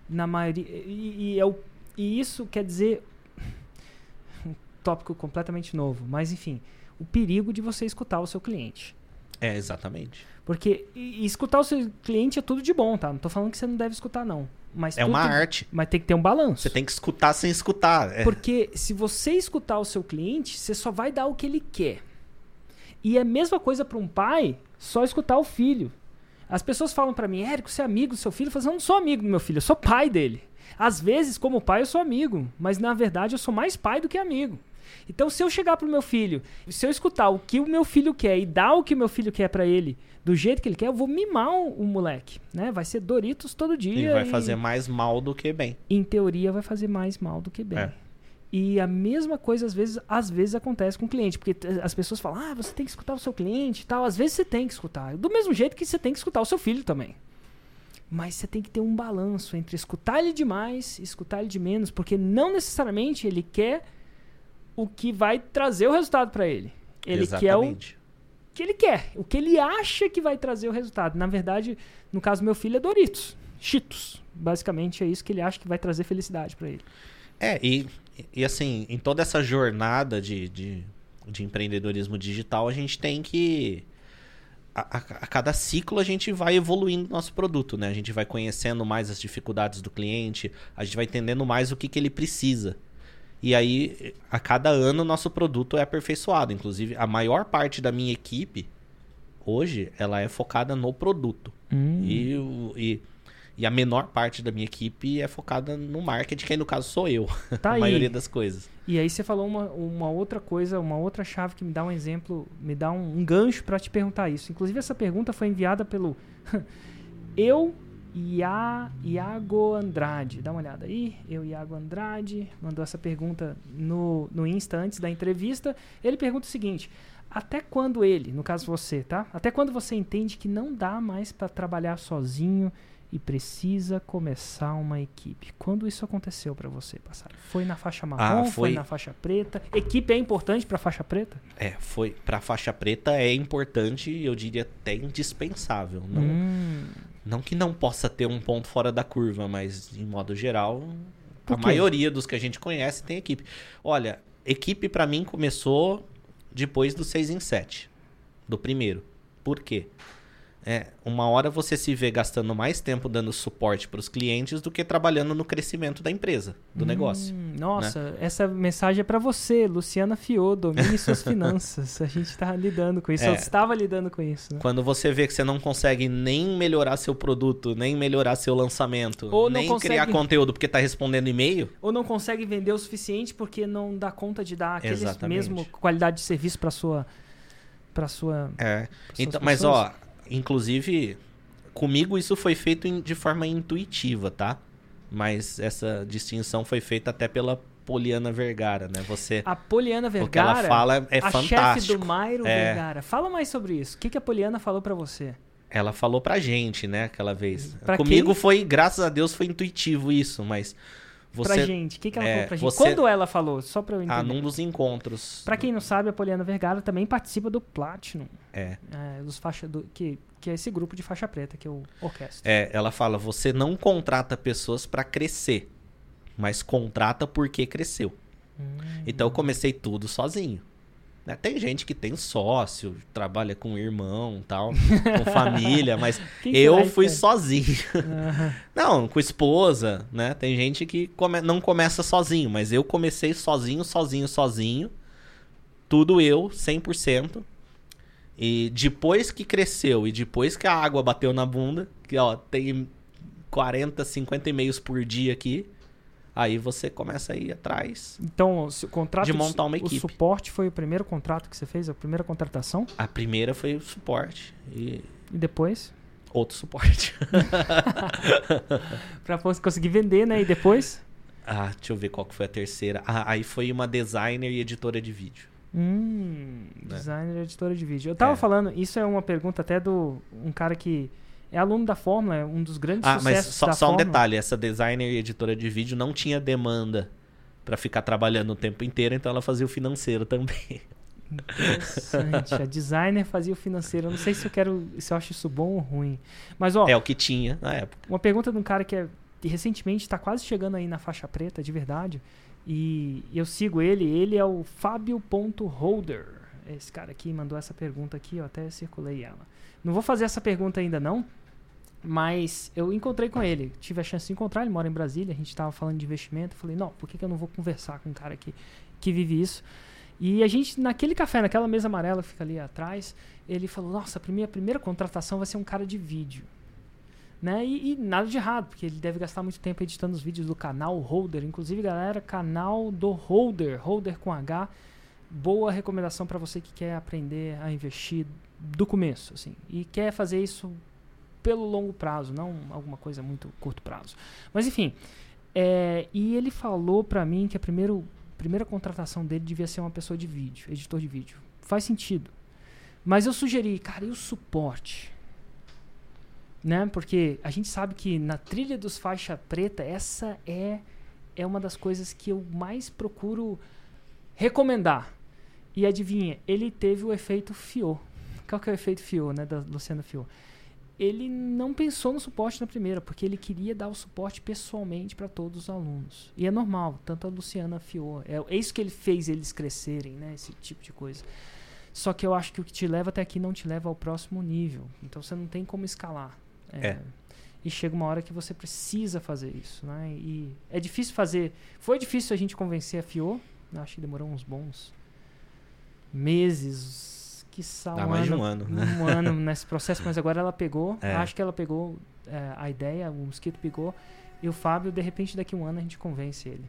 S1: Na maioria. E, e, é o- e isso quer dizer. Um tópico completamente novo. Mas enfim, o perigo de você escutar o seu cliente.
S2: É, exatamente.
S1: Porque e- e escutar o seu cliente é tudo de bom, tá? Não tô falando que você não deve escutar, não. Mas
S2: É uma
S1: tem-
S2: arte.
S1: Mas tem que ter um balanço.
S2: Você tem que escutar sem escutar. É.
S1: Porque se você escutar o seu cliente, você só vai dar o que ele quer. E é a mesma coisa para um pai só escutar o filho. As pessoas falam para mim, Érico, você é amigo do seu filho? Eu falo, assim, eu não sou amigo do meu filho, eu sou pai dele. Às vezes, como pai, eu sou amigo, mas na verdade eu sou mais pai do que amigo. Então, se eu chegar pro meu filho, se eu escutar o que o meu filho quer e dar o que o meu filho quer para ele, do jeito que ele quer, eu vou mimar o, moleque, né? Vai ser Doritos todo dia.
S2: E vai fazer mais mal do que bem.
S1: em teoria vai fazer mais mal do que bem.
S2: É.
S1: E a mesma coisa às vezes, às vezes acontece com o cliente, porque as pessoas falam: "Ah, você tem que escutar o seu cliente", e tal. Às vezes você tem que escutar, do mesmo jeito que você tem que escutar o seu filho também. Mas você tem que ter um balanço entre escutar ele demais e escutar ele de menos, porque não necessariamente ele quer o que vai trazer o resultado para ele. Ele quer o
S2: Exatamente.
S1: que ele quer, o que ele acha que vai trazer o resultado. Na verdade, no caso do meu filho é Doritos, Cheetos. Basicamente é isso que ele acha que vai trazer felicidade para ele.
S2: É, e, e assim, em toda essa jornada de, de, de empreendedorismo digital, a gente tem que. A, a- a cada ciclo a gente vai evoluindo nosso produto, né? A gente vai conhecendo mais as dificuldades do cliente, a gente vai entendendo mais o que, que ele precisa. E aí, a cada ano, o nosso produto é aperfeiçoado. Inclusive, a maior parte da minha equipe, hoje, ela é focada no produto. E, o- e, e a menor parte da minha equipe é focada no marketing, que aí no caso sou eu.
S1: Tá
S2: a
S1: aí.
S2: maioria das coisas.
S1: E aí você falou uma, uma outra coisa, uma outra chave que me dá um exemplo, me dá um, um gancho para te perguntar isso. Inclusive essa pergunta foi enviada pelo eu Ia, Iago Andrade. Dá uma olhada aí. Eu Iago Andrade mandou essa pergunta no, no Insta antes da entrevista. Ele pergunta o seguinte: até quando ele, no caso você, tá? Até quando você entende que não dá mais para trabalhar sozinho e precisa começar uma equipe? Quando isso aconteceu para você, passado? Foi na faixa marrom?
S2: Ah,
S1: foi...
S2: foi-
S1: na faixa preta? Equipe é importante para faixa preta?
S2: É, foi pra faixa preta é importante, eu diria até indispensável. Não,
S1: Hum,
S2: não que não possa ter um ponto fora da curva, mas em modo geral, a maioria dos que a gente conhece tem equipe. Olha, equipe pra mim começou depois do 6 em 7, do primeiro. Por quê? É, uma hora você se vê gastando mais tempo dando suporte para os clientes do que trabalhando no crescimento da empresa, do negócio.
S1: Hum, nossa, essa mensagem é para você, Luciana Fiô, domine suas finanças. A gente tá lidando com isso,
S2: É.
S1: eu estava lidando com isso. Né?
S2: Quando você vê que você não consegue nem melhorar seu produto, nem melhorar seu lançamento,
S1: Ou
S2: nem
S1: consegue-
S2: criar conteúdo porque tá respondendo e-mail,
S1: Ou não consegue vender o suficiente porque não dá conta de dar aquele
S2: Exatamente.
S1: mesmo qualidade de serviço para sua para sua
S2: é. Então, mas
S1: pessoas?
S2: ó, inclusive comigo isso foi feito de forma intuitiva, tá? Mas essa distinção foi feita até pela Poliana Vergara, né? Você
S1: a Poliana
S2: o que
S1: Vergara,
S2: ela fala é
S1: a chefe
S2: fantástico.
S1: do Mairo
S2: É.
S1: Vergara. Fala mais sobre isso. O que, que a Poliana falou para você?
S2: Ela falou pra gente, né, aquela vez.
S1: Pra
S2: Comigo
S1: quem?
S2: foi, graças a Deus, foi intuitivo isso, mas
S1: Pra
S2: você
S1: gente. O que, que ela
S2: é,
S1: falou pra gente?
S2: você-
S1: Quando ela falou? Só pra eu entender.
S2: ah, num dos encontros.
S1: Pra quem não sabe, a Poliana Vergara também participa do Platinum.
S2: É.
S1: é, dos faixa do, que, que é esse grupo de faixa preta que eu orquestro.
S2: É, ela fala: você não contrata pessoas pra crescer, mas contrata porque cresceu.
S1: Hum.
S2: Então eu comecei tudo sozinho. Né? Tem gente que tem sócio, trabalha com irmão, tal, com família, mas eu fui sozinho.
S1: Aham.
S2: Não, com esposa, né? Tem gente que come- não começa sozinho, mas eu comecei sozinho, sozinho, sozinho. Tudo eu, 100%. E depois que cresceu e depois que a água bateu na bunda, que ó, tem 40, 50 e-mails por dia aqui, aí você começa a ir atrás.
S1: Então, o contrato
S2: De montar uma
S1: o
S2: equipe.
S1: suporte foi o primeiro contrato que você fez, a primeira contratação,
S2: A primeira foi o suporte. E
S1: e depois
S2: Outro suporte.
S1: pra conseguir vender, né? E depois?
S2: Ah, deixa eu ver qual que foi a terceira. Ah, aí foi uma designer e editora de vídeo.
S1: Hum, designer e editora de vídeo. Eu tava
S2: É.
S1: falando, isso é uma pergunta até do um cara que é aluno da Fórmula, é um dos grandes
S2: Ah, mas
S1: sucessos
S2: só,
S1: da
S2: só um
S1: Fórmula.
S2: detalhe: essa designer e editora de vídeo não tinha demanda pra ficar trabalhando o tempo inteiro, então ela fazia o financeiro também.
S1: Interessante. a designer fazia o financeiro. Eu não sei se eu quero, se eu acho isso bom ou ruim. Mas ó,
S2: É o que tinha na época.
S1: uma pergunta de um cara que é recentemente está quase chegando aí na faixa preta, de verdade. E eu sigo ele, ele é o Fábio.holder. Esse cara aqui mandou essa pergunta aqui, eu até circulei ela. Não vou fazer essa pergunta ainda não, mas eu encontrei com ele. Tive a chance de encontrar, ele mora em Brasília, a gente estava falando de investimento. Falei, não, por que, que eu não vou conversar com um cara que, que vive isso? E a gente, naquele café, naquela mesa amarela que fica ali atrás, ele falou, nossa, a minha primeira contratação vai ser um cara de vídeo. Né? E, e nada de errado, porque ele deve gastar muito tempo editando os vídeos do canal Holder. Inclusive, galera, canal do Holder, Holder com H. Boa recomendação para você que quer aprender a investir do começo, assim, e quer fazer isso pelo longo prazo, não alguma coisa muito curto prazo. Mas enfim, é, e ele falou para mim que a primeiro, primeira contratação dele devia ser uma pessoa de vídeo, editor de vídeo. Faz sentido. Mas eu sugeri, cara, e o suporte? né? Porque a gente sabe que na trilha dos faixa preta, essa é é uma das coisas que eu mais procuro recomendar. E adivinha, ele teve o efeito Fio. Qual que é o efeito Fio, né, da Luciana Fio? Ele não pensou no suporte na primeira, porque ele queria dar o suporte pessoalmente para todos os alunos. E é normal, tanto a Luciana Fio. É, é isso que ele fez eles crescerem, né? Esse tipo de coisa. Só que eu acho que o que te leva até aqui não te leva ao próximo nível. Então você não tem como escalar.
S2: É.
S1: E chega uma hora que você precisa fazer isso, né? E é difícil fazer. Foi difícil a gente convencer a FIO. Acho que demorou uns bons meses, que
S2: Dá mais de um ano, né?
S1: um ano nesse processo, mas agora ela pegou.
S2: É.
S1: Acho que ela pegou é, a ideia, o mosquito pegou. E o Fábio, de repente, daqui a um ano a gente convence ele.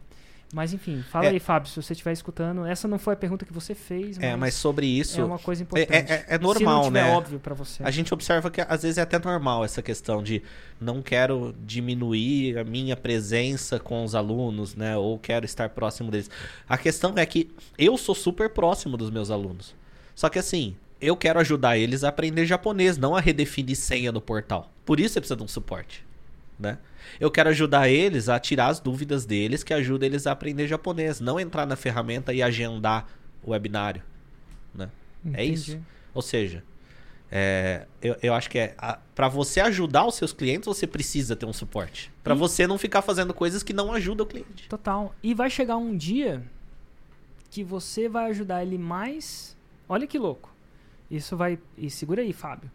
S1: Mas enfim, fala
S2: É.
S1: aí, Fábio, se você estiver escutando. Essa não foi a pergunta que você fez, mas
S2: É, mas sobre isso,
S1: é uma coisa importante.
S2: é- é
S1: Se
S2: normal, né?
S1: óbvio para você.
S2: a gente observa que às vezes é até normal essa questão de não quero diminuir a minha presença com os alunos, né? Ou quero estar próximo deles. A questão é que eu sou super próximo dos meus alunos. Só que assim, eu quero ajudar eles a aprender japonês, não a redefinir senha no portal. Por isso você precisa de um suporte, né? Eu quero ajudar eles a tirar as dúvidas deles, que ajuda eles a aprender japonês, não entrar na ferramenta e agendar o webinário, né? É isso.
S1: Entendi.
S2: Ou seja, é, eu, eu acho que é para você ajudar os seus clientes, você precisa ter um suporte. Para você não ficar fazendo coisas que não ajudam o cliente.
S1: Total. E vai chegar um dia que você vai ajudar ele mais. Olha que louco. Isso vai. E segura aí, Fábio.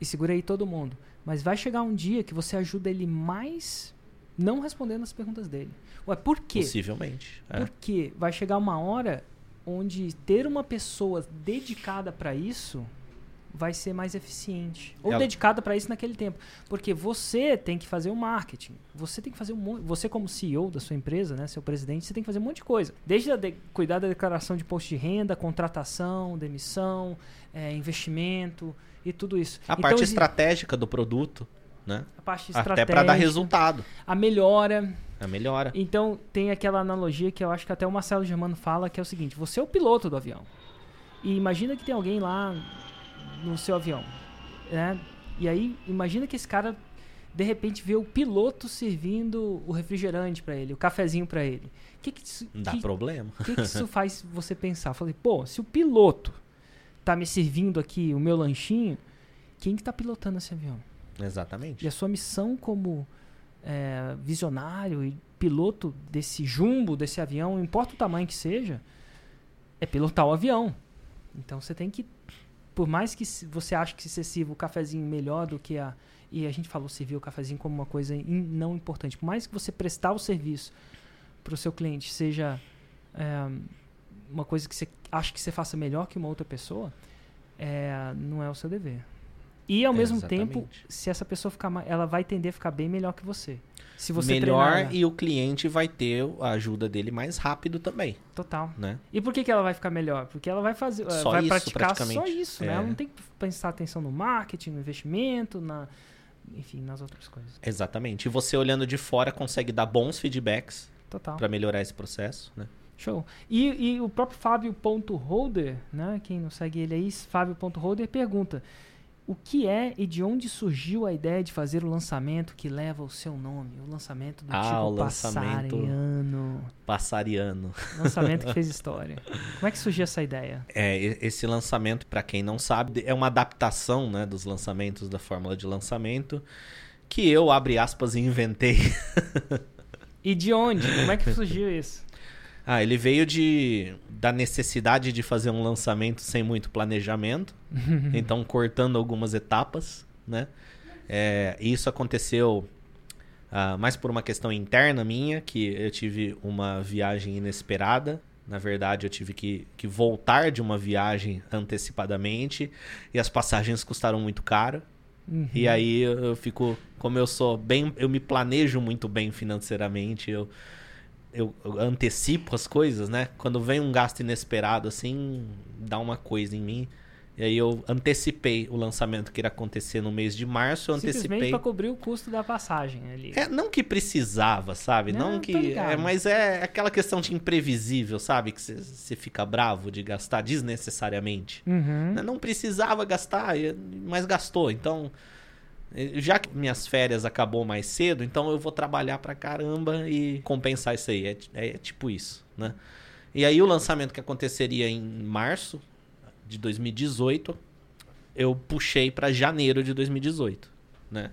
S1: E segura aí todo mundo. Mas vai chegar um dia que você ajuda ele mais não respondendo as perguntas dele. Ué, por quê?
S2: Possivelmente. é.
S1: Porque vai chegar uma hora onde ter uma pessoa dedicada para isso vai ser mais eficiente. Ou
S2: Ela-
S1: dedicada para isso naquele tempo. Porque você tem que fazer o marketing. Você tem que fazer um monte. Você, como CEO da sua empresa, né, seu presidente, você tem que fazer um monte de coisa. Desde a de- cuidar da declaração de imposto de renda, contratação, demissão, eh, investimento e tudo isso.
S2: A
S1: Então,
S2: parte estratégica do produto, né?
S1: a parte
S2: Até
S1: estratégica,
S2: para dar resultado.
S1: a melhora,
S2: A melhora.
S1: então, tem aquela analogia que eu acho que até o Marcelo Germano fala, que é o seguinte: você é o piloto do avião. E imagina que tem alguém lá no seu avião. Né? E aí, imagina que esse cara, de repente, vê o piloto servindo o refrigerante para ele, o cafezinho para ele. O que, que, isso-
S2: Dá
S1: que,
S2: problema.
S1: que, que isso faz você pensar? Eu falei, pô, se o piloto tá me servindo aqui o meu lanchinho, quem que tá pilotando esse avião?
S2: Exatamente.
S1: E a sua missão como é, visionário e piloto desse jumbo, desse avião, não importa o tamanho que seja, é pilotar o avião. Então você tem que, por mais que você ache que você sirva o cafezinho melhor do que a. E a gente falou servir o cafezinho como uma coisa in- não importante. Por mais que você prestar o serviço para o seu cliente seja é, uma coisa que você acha que você faça melhor que uma outra pessoa, é, não é o seu dever. E ao mesmo tempo,
S2: Exatamente.
S1: se essa pessoa ficar, ela vai tender a ficar bem melhor que você. Se você treinar
S2: melhor
S1: ela.
S2: e o cliente vai ter a ajuda dele mais rápido também,
S1: total.
S2: né?
S1: E por que, que ela vai ficar melhor? Porque ela vai fazer, eh,
S2: Só
S1: vai
S2: isso,
S1: praticar só isso, né?
S2: É.
S1: Ela não tem que prestar atenção no marketing, no investimento, na, enfim, nas outras coisas.
S2: Exatamente. E você olhando de fora consegue dar bons feedbacks para melhorar esse processo, né?
S1: Show. E, e o próprio Fábio.holder, né? Quem não segue ele aí, Fábio.holder pergunta: o que é e de onde surgiu a ideia de fazer o lançamento que leva o seu nome? O lançamento do
S2: Ah,
S1: tipo
S2: o lançamento-
S1: passariano.
S2: Passariano.
S1: Lançamento que fez história. Como é que surgiu essa ideia?
S2: É, esse lançamento, para quem não sabe, é uma adaptação né, dos lançamentos da fórmula de lançamento que eu, abre aspas, inventei.
S1: E de onde? Como é que surgiu isso?
S2: Ah, ele veio de da necessidade de fazer um lançamento sem muito planejamento, então cortando algumas etapas, né? É, isso aconteceu ah, mais por uma questão interna minha, que eu tive uma viagem inesperada. Na verdade, eu tive que, que voltar de uma viagem antecipadamente e as passagens custaram muito caro.
S1: Uhum.
S2: E aí eu eu fico, como eu sou bem, eu me planejo muito bem financeiramente, eu, eu, eu antecipo as coisas, né? Quando vem um gasto inesperado assim, dá uma coisa em mim. E aí eu antecipei o lançamento que iria acontecer no mês de março, eu
S1: Simplesmente
S2: antecipei.
S1: para cobrir o custo da passagem ali.
S2: É, não que precisava, sabe?
S1: Não,
S2: Não, que. É, mas é aquela questão de imprevisível, sabe? Que você fica bravo de gastar desnecessariamente.
S1: Uhum.
S2: Né? Não precisava gastar, mas gastou. Então, já que minhas férias acabou mais cedo, então eu vou trabalhar pra caramba e compensar isso aí. É, é tipo isso, né? E aí o lançamento que aconteceria em março de 2018, eu puxei pra janeiro de 2018, né?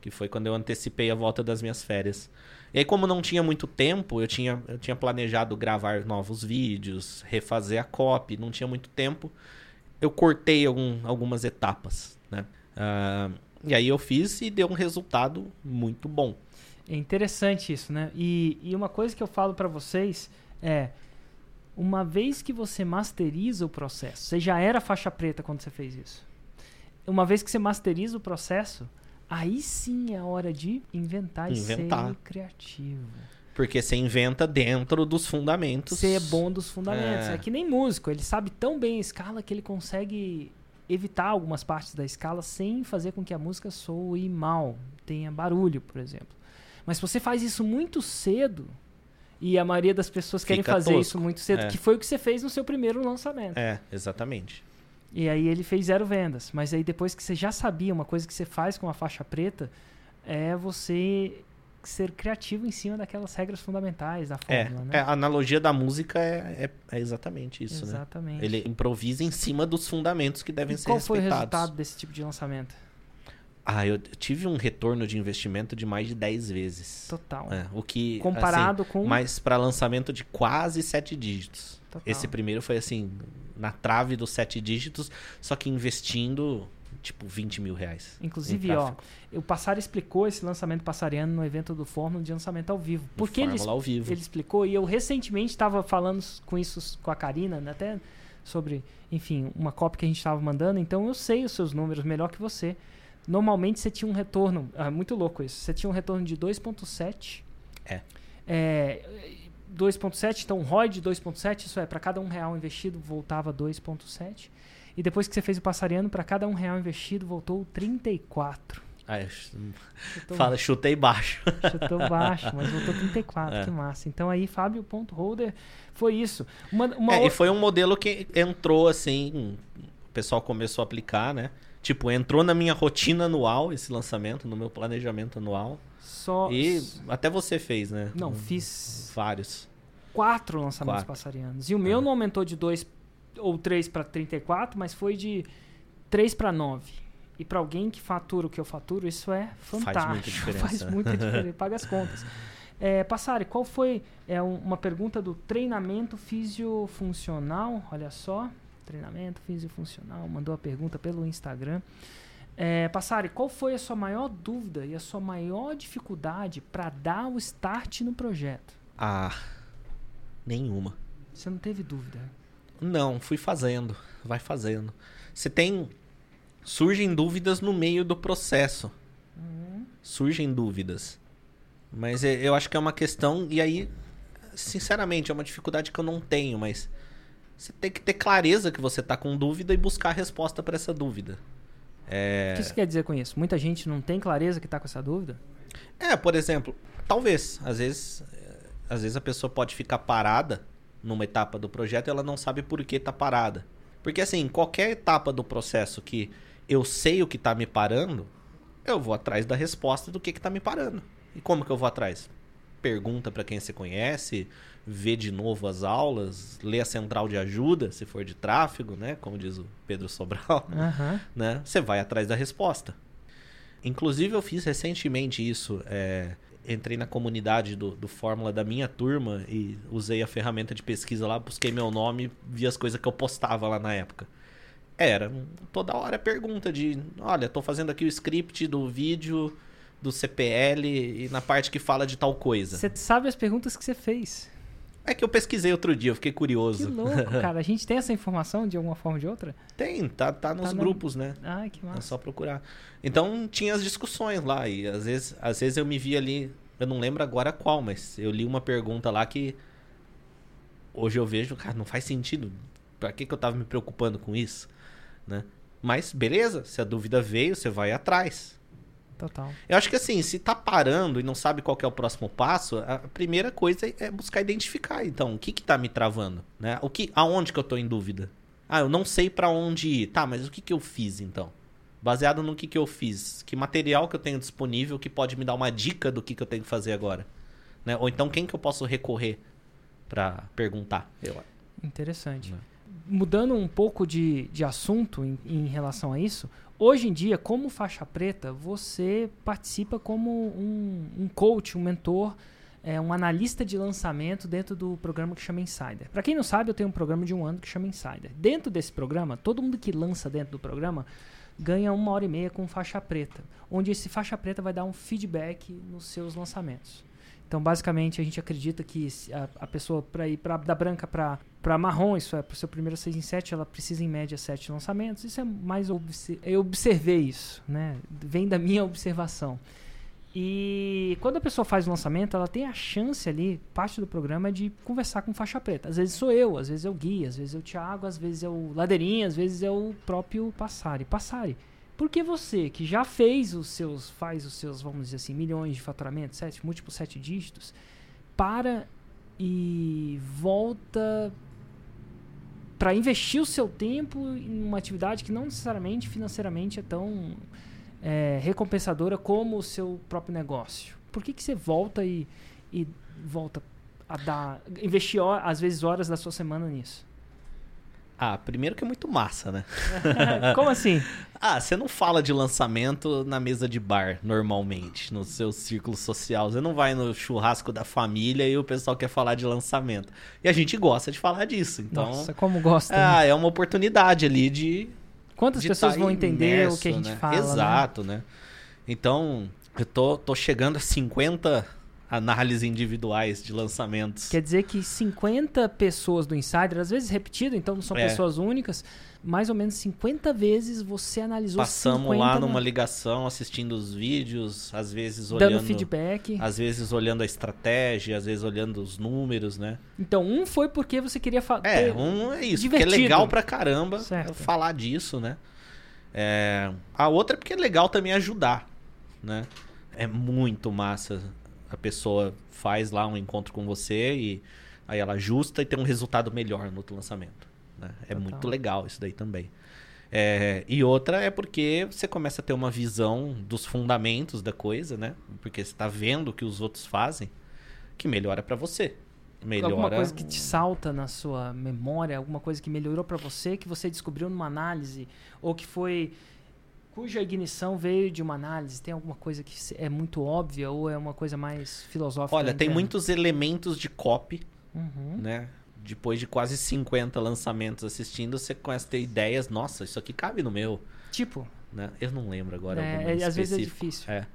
S2: Que foi quando eu antecipei a volta das minhas férias. E aí, como não tinha muito tempo, eu tinha, eu tinha planejado gravar novos vídeos, refazer a copy, não tinha muito tempo eu cortei algum- algumas etapas, né? Ah, e aí eu fiz e deu um resultado muito bom.
S1: É interessante isso, né? E, e uma coisa que eu falo pra vocês é: uma vez que você masteriza o processo, você já era faixa preta quando você fez isso. Uma vez que você masteriza o processo, aí sim é a hora de inventar, e
S2: Inventar.
S1: ser criativo.
S2: Porque você inventa dentro dos fundamentos.
S1: Ser bom dos fundamentos. É.
S2: É.
S1: que nem músico, ele sabe tão bem a escala que ele consegue evitar algumas partes da escala sem fazer com que a música soe mal, tenha barulho, por exemplo. Mas se você faz isso muito cedo, e a maioria das pessoas querem
S2: Fica
S1: fazer
S2: tosco.
S1: isso muito cedo,
S2: É.
S1: que foi o que você fez no seu primeiro lançamento.
S2: É, exatamente.
S1: E aí ele fez zero vendas. Mas aí depois que você já sabia, uma coisa que você faz com a faixa preta é você ser criativo em cima daquelas regras fundamentais da
S2: É,
S1: fórmula,
S2: é,
S1: né?
S2: a analogia da música é, é, é exatamente isso, né?
S1: Exatamente.
S2: Ele improvisa em cima dos fundamentos que devem
S1: E
S2: ser
S1: qual foi o
S2: respeitados.
S1: resultado desse tipo de lançamento?
S2: Ah, eu tive um retorno de investimento de mais de 10 vezes.
S1: Total.
S2: É, o que
S1: Comparado
S2: assim,
S1: com.
S2: mas para lançamento de quase sete dígitos.
S1: Total.
S2: Esse primeiro foi assim, na trave dos sete dígitos, só que investindo tipo 20 mil reais.
S1: Inclusive, ó, o Passar explicou esse lançamento passariano no evento do Fórmula de lançamento ao vivo. Porque ele,
S2: ao vivo.
S1: ele explicou, e eu recentemente estava falando com isso com a Karina, né, até sobre, enfim, uma cópia que a gente estava mandando, então eu sei os seus números melhor que você. Normalmente você tinha um retorno, ah, muito louco isso, você tinha um retorno de 2.7.
S2: É.
S1: É, 2.7, então ROI de 2.7, isso é, para cada um real investido voltava 2.7. E depois que você fez o passariano, para cada um real investido voltou 34.
S2: Ah,
S1: Chutou,
S2: fala, chutei baixo.
S1: chutou baixo, mas voltou 34,
S2: É.
S1: que massa. Então aí, Fábio.holder foi isso. Uma, uma
S2: É, e
S1: outra-
S2: foi um modelo que entrou assim, o pessoal começou a aplicar, né? Tipo, entrou na minha rotina anual esse lançamento, no meu planejamento anual.
S1: só.
S2: E até você fez, né?
S1: Não,
S2: Um-
S1: fiz
S2: vários.
S1: quatro lançamentos
S2: Quatro.
S1: passarianos. E o meu
S2: Ah.
S1: não aumentou de 2 ou 3 para 34, mas foi de 3 para 9. E para alguém que fatura o que eu faturo, isso é fantástico.
S2: muita diferença.
S1: Faz muita diferença. Paga as contas. É, Passari, qual foi é, um- uma pergunta do treinamento fisiofuncional? Olha só. Treinamento fisiofuncional. Mandou a pergunta pelo Instagram. É, Passari, qual foi a sua maior dúvida e a sua maior dificuldade para dar o start no projeto?
S2: Ah, nenhuma.
S1: Você não teve dúvida.
S2: Não, fui fazendo, vai fazendo. Você tem surgem dúvidas no meio do processo. Surgem dúvidas. Mas é- eu acho que é uma questão e aí, sinceramente, é uma dificuldade que eu não tenho, mas você tem que ter clareza que você tá com dúvida e buscar a resposta para essa dúvida. É...
S1: O que você quer dizer com isso? Muita gente não tem clareza que tá com essa dúvida?
S2: É, por exemplo, talvez, às vezes, eh, às vezes a pessoa pode ficar parada numa etapa do projeto e ela não sabe por que tá parada. Porque assim, qualquer etapa do processo que eu sei o que tá me parando, eu vou atrás da resposta do que que tá me parando. E como que eu vou atrás? Pergunta para quem você conhece, vê de novo as aulas, lê a central de ajuda, se for de tráfego, né, como diz o Pedro Sobral,
S1: Aham.
S2: né? Você vai atrás da resposta. Inclusive, eu fiz recentemente isso. é, entrei na comunidade do, do Fórmula da minha turma e usei a ferramenta de pesquisa lá, busquei meu nome, vi as coisas que eu postava lá na época. Era toda hora pergunta de: olha, tô fazendo aqui o script do vídeo do CPL e na parte que fala de tal coisa.
S1: Você sabe as perguntas que você fez.
S2: É que eu pesquisei outro dia, eu fiquei
S1: Que
S2: curioso.
S1: louco, cara. A gente tem essa informação de alguma forma ou de outra?
S2: Tem, tá, tá nos
S1: Tá na-
S2: grupos, né?
S1: Ai, que
S2: É
S1: massa.
S2: só procurar. Então tinha as discussões lá e às vezes, às vezes eu me vi ali, eu não lembro agora qual, mas eu li uma pergunta lá que hoje eu vejo, cara, não faz sentido. Pra que, que eu tava me preocupando com isso, né? Mas beleza, se a dúvida veio, você vai atrás.
S1: Total.
S2: Eu acho que assim, se tá parando e não sabe qual é o próximo passo, a primeira coisa é buscar identificar, então, o que que tá me travando, né? O que aonde que eu tô em dúvida? Ah, eu não sei pra onde ir. Tá, mas o que que eu fiz então? Baseado no que que eu fiz, que material que eu tenho disponível que pode me dar uma dica do que que eu tenho que fazer agora, né? Ou então quem que eu posso recorrer pra perguntar? Eu,
S1: Interessante.
S2: Né.
S1: Mudando um pouco de, de assunto em, em relação a isso, hoje em dia, como faixa preta, você participa como um, um coach, um mentor, é, um analista de lançamento dentro do programa que chama Insider. Para quem não sabe, eu tenho um programa de um ano que chama Insider. Dentro desse programa, todo mundo que lança dentro do programa ganha uma hora e meia com faixa preta, onde esse faixa preta vai dar um feedback nos seus lançamentos. Então, basicamente, a gente acredita que a, a pessoa, para ir pra, da branca para marrom, isso é, para o seu primeiro 6 em 7, ela precisa, em média, 7 lançamentos. Isso é mais. Eu observei isso, né? Vem da minha observação. E quando a pessoa faz o lançamento, ela tem a chance ali, parte do programa, de conversar com faixa preta. Às vezes sou eu, às vezes é o Gui, às vezes é o Thiago, às vezes é o Ladeirinha, às vezes é o próprio Passari. Passari. Porque você, que já fez os seus, faz os seus, vamos dizer assim, milhões de faturamento, sete, múltiplos sete dígitos, para e volta para investir o seu tempo em uma atividade que não necessariamente financeiramente é tão é, recompensadora como o seu próprio negócio. Por que, que você volta e, e volta a dar, investir às vezes horas da sua semana nisso?
S2: Ah, primeiro que é muito massa, né?
S1: como assim?
S2: Ah, você não fala de lançamento na mesa de bar, normalmente, no seu círculo social. Você não vai no churrasco da família e o pessoal quer falar de lançamento. E a gente gosta de falar disso. Então,
S1: Nossa, como gosta. né?
S2: ah, é uma oportunidade ali de.
S1: Quantas
S2: de
S1: pessoas
S2: tá
S1: vão entender
S2: imerso,
S1: o que a gente
S2: né?
S1: fala? né?
S2: Exato, né? Então, eu tô, tô chegando a 50 análises individuais de lançamentos.
S1: Quer dizer que 50 pessoas do Insider, às vezes repetido, então não são
S2: É.
S1: pessoas únicas, mais ou menos 50 vezes você analisou
S2: Passamos
S1: 50
S2: lá
S1: na-
S2: numa ligação, assistindo os vídeos, às vezes
S1: dando
S2: olhando.
S1: feedback.
S2: Às vezes olhando a estratégia, às vezes olhando os números, né?
S1: Então, um foi porque você queria fa-
S2: É, um é isso, porque é
S1: divertido.
S2: legal pra caramba
S1: Certo.
S2: falar disso, né? É, a outra é porque é legal também ajudar, né? É muito massa. A pessoa faz lá um encontro com você e aí ela ajusta e tem um resultado melhor no outro lançamento. né? É
S1: Total.
S2: muito legal isso daí também. É, e outra é porque você começa a ter uma visão dos fundamentos da coisa, né? Porque você está vendo o que os outros fazem, que melhora pra você. Melhora
S1: alguma coisa que te salta na sua memória, alguma coisa que melhorou pra você, que você descobriu numa análise, ou que foi cuja ignição veio de uma análise. Tem alguma coisa que é muito óbvia ou é uma coisa mais filosófica?
S2: Olha, tem muitos elementos de copy,
S1: Uhum.
S2: né? Depois de quase 50 lançamentos assistindo, você começa a ter ideias. Nossa, isso aqui cabe no meu.
S1: Tipo,
S2: Né? Eu não lembro agora.
S1: É, é, às vezes é difícil.
S2: É.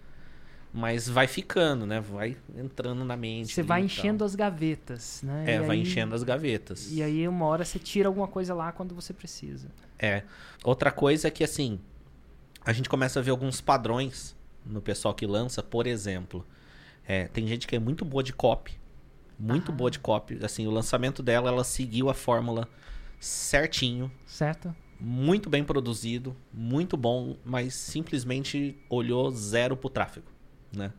S2: Mas vai ficando, né? Vai entrando na mente.
S1: você vai enchendo as gavetas, né?
S2: É,
S1: E
S2: vai
S1: aí-
S2: enchendo as gavetas.
S1: E aí, uma hora você tira alguma coisa lá quando você precisa.
S2: É. Outra coisa é que, assim, a gente começa a ver alguns padrões no pessoal que lança. Por exemplo, é, tem gente que é muito boa de copy. Muito
S1: Ah.
S2: boa de copy. Assim, o lançamento dela, ela seguiu a fórmula certinho.
S1: Certo?
S2: muito bem produzido, muito bom, mas simplesmente olhou zero pro tráfego, né?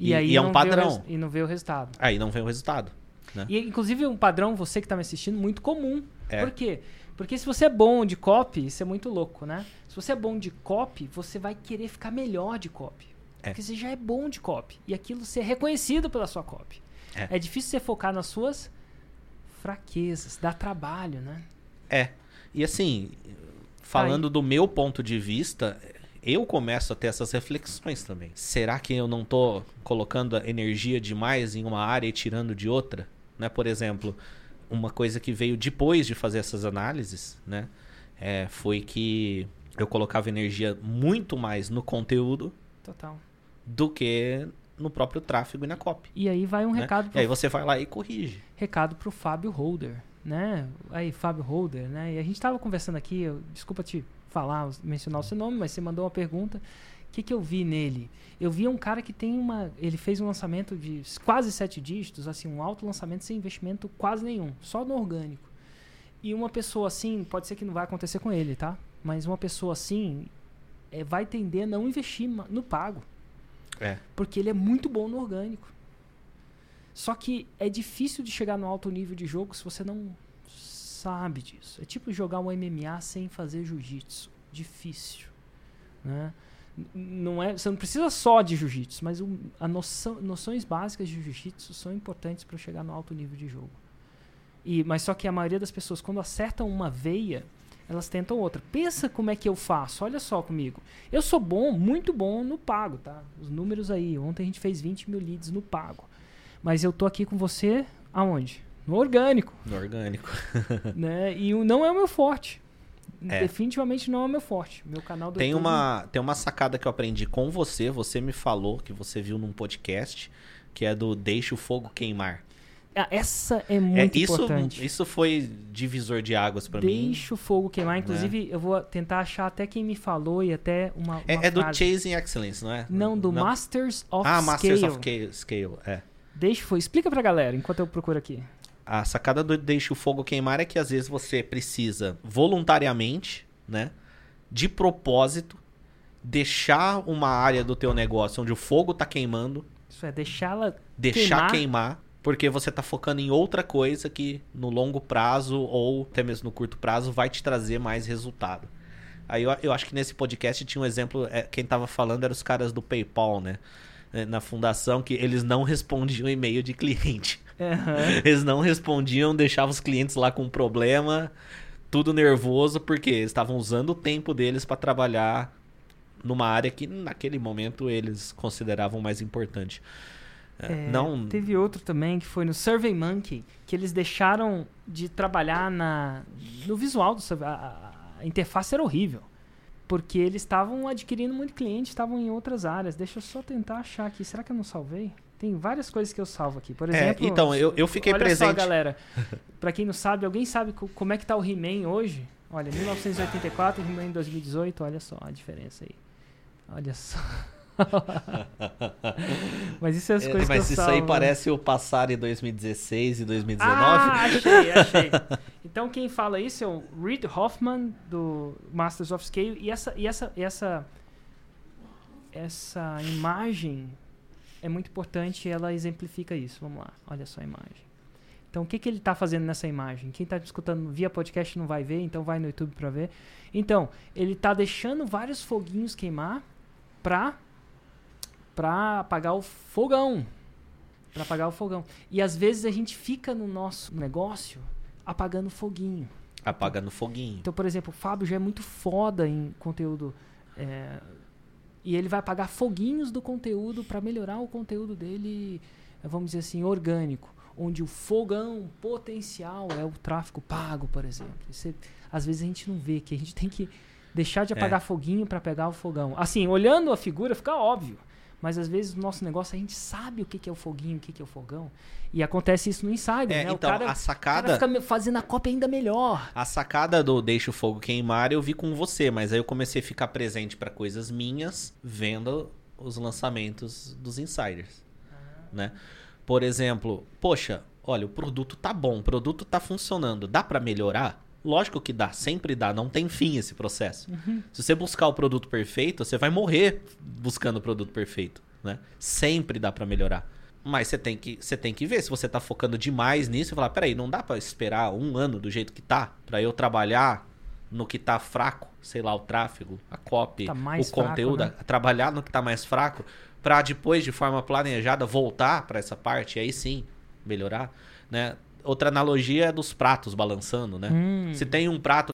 S1: E,
S2: E-
S1: aí
S2: e é um
S1: vê
S2: padrão.
S1: e não vê o resultado.
S2: Aí não vem o resultado, né?
S1: E inclusive um padrão, você que tá me assistindo, muito comum.
S2: É.
S1: Por quê? Porque se você é bom de copy, isso é muito louco, né? Se você é bom de copy, você vai querer ficar melhor de copy.
S2: É.
S1: Porque você já é bom de copy. E aquilo ser reconhecido pela sua copy.
S2: É.
S1: É, difícil você focar nas suas fraquezas. Dá trabalho, né?
S2: É. E assim, falando do meu ponto de vista, eu começo a ter essas reflexões também. Será que eu não tô colocando energia demais em uma área e tirando de outra? Né? Por exemplo, uma coisa que veio depois de fazer essas análises, né? é, foi que eu colocava energia muito mais no conteúdo
S1: Total.
S2: do que no próprio tráfego e na copy.
S1: E aí vai um
S2: né?
S1: recado
S2: E
S1: pro
S2: aí você vai lá e corrige.
S1: recado pro Fábio Holder, né? Aí, Fábio Holder, né? E a gente tava conversando aqui, eu- desculpa te falar, mencionar o seu nome, mas você mandou uma pergunta. O que, que eu vi nele? Eu vi um cara que tem uma. Ele fez um lançamento de quase sete dígitos, assim, um alto lançamento sem investimento quase nenhum, só no orgânico. E uma pessoa assim, pode ser que não vai acontecer com ele, tá? Mas uma pessoa assim é, vai tender a não investir no pago.
S2: É.
S1: Porque ele é muito bom no orgânico. Só que é difícil de chegar no alto nível de jogo se você não sabe disso. É tipo jogar um MMA sem fazer jiu-jitsu. Difícil. Né? Não é, você não precisa só de jiu-jitsu, mas o, a noção, noções básicas de jiu-jitsu são importantes para chegar no alto nível de jogo. E, mas só que a maioria das pessoas, quando acertam uma veia, elas tentam outra. Pensa como é que eu faço. Olha só comigo. Eu sou bom, muito bom no pago, tá? Os números aí. Ontem a gente fez 20 mil leads no pago. Mas eu tô aqui com você aonde? No orgânico,
S2: No orgânico.
S1: né? E não é o meu forte.
S2: É.
S1: Definitivamente não é o meu forte. Meu canal do
S2: Tem
S1: YouTube-
S2: uma, tem uma sacada que eu aprendi com você, você me falou, que você viu num podcast, que é do Deixa o Fogo Queimar.
S1: Ah, essa é
S2: É,
S1: muito
S2: isso,
S1: importante.
S2: isso foi divisor de águas pra mim.
S1: Deixa o fogo queimar. Inclusive, eu vou tentar achar até quem me falou e até uma. uma
S2: É, é do. Chasing Excellence, não é?
S1: Não, do Masters of
S2: Ah,
S1: Scale.
S2: Masters of Scale, Scale, é.
S1: Deixa o fogo. Explica pra galera enquanto eu procuro aqui.
S2: A sacada do Deixa o Fogo Queimar é que às vezes você precisa voluntariamente, né, de propósito, deixar uma área do teu negócio onde o fogo tá queimando,
S1: Isso é, deixá-la
S2: deixar
S1: Queimar.
S2: queimar, porque você tá focando em outra coisa que no longo prazo ou até mesmo no curto prazo vai te trazer mais resultado. Aí eu, eu acho que nesse podcast tinha um exemplo, é, quem tava falando eram os caras do PayPal, né? É, Na fundação, que eles não respondiam e-mail de cliente.
S1: Aham.
S2: Eles não respondiam, deixavam os clientes lá com problema, tudo nervoso, porque eles estavam usando o tempo deles para trabalhar numa área que naquele momento eles consideravam mais importante. É,
S1: É,
S2: não,
S1: Teve outro também que foi no Survey Monkey, que eles deixaram de trabalhar na, no visual do survey. A, a- interface era horrível. Porque eles estavam adquirindo muito cliente, estavam em outras áreas. Deixa eu só tentar achar aqui. Será que eu não salvei? Tem várias coisas que eu salvo aqui. Por
S2: É,
S1: exemplo.
S2: então, eu- eu fiquei
S1: olha
S2: presente.
S1: Só, galera. pra quem não sabe, alguém sabe co- como é que tá o He-Man hoje? Olha, 1984 e He-Man 2018. Olha só a diferença aí. Olha só. Mas isso é as
S2: É,
S1: coisas
S2: mas
S1: que eu
S2: isso
S1: salvo.
S2: aí
S1: né?
S2: parece o passar em 2016 e 2019.
S1: Ah, achei, achei. Então quem fala isso é o Reid Hoffman do Masters of Scale e essa e essa e essa essa imagem é muito importante, ela exemplifica isso. Vamos lá, olha só a imagem. Então o que que ele está fazendo nessa imagem? Quem está escutando via podcast não vai ver, então vai no YouTube para ver. Então ele está deixando vários foguinhos queimar para para apagar o fogão para apagar o fogão. E às vezes a gente fica no nosso negócio apagando foguinho.
S2: Apagando foguinho.
S1: Então, por exemplo, o Fábio já é muito foda em conteúdo. é, e ele vai apagar foguinhos do conteúdo para melhorar o conteúdo dele, é, vamos dizer assim, orgânico. Onde o fogão potencial é o tráfego pago, por exemplo. Isso é- às vezes a gente não vê, que a gente tem que deixar de
S2: É.
S1: apagar foguinho para pegar o fogão. Assim, olhando a figura fica óbvio. Mas às vezes no nosso negócio a gente sabe o que, que é o foguinho, o que, que é o fogão. E acontece isso no insider,
S2: É,
S1: né?
S2: então,
S1: o cara,
S2: a
S1: o cara
S2: sacada.
S1: fica fazendo a cópia ainda melhor.
S2: A sacada do Deixa o Fogo Queimar eu vi com você, mas aí eu comecei a ficar presente para coisas minhas, vendo os lançamentos dos insiders, né? Por exemplo, poxa, olha, o produto tá bom, o produto tá funcionando, dá para melhorar? Lógico que dá, sempre dá, não tem fim esse processo. Se você buscar o produto perfeito, você vai morrer buscando o produto perfeito, né? Sempre dá para melhorar. Mas você tem que, você tem que ver se você tá focando demais nisso e falar, peraí, não dá para esperar um ano do jeito que tá para eu trabalhar no que tá fraco, sei lá, o tráfego, a copy,
S1: Tá
S2: o conteúdo,
S1: fraco, né?
S2: trabalhar no que tá mais fraco, para depois de forma planejada voltar para essa parte e aí sim melhorar, né? Outra analogia é dos pratos balançando, né?
S1: Hum.
S2: Se tem um prato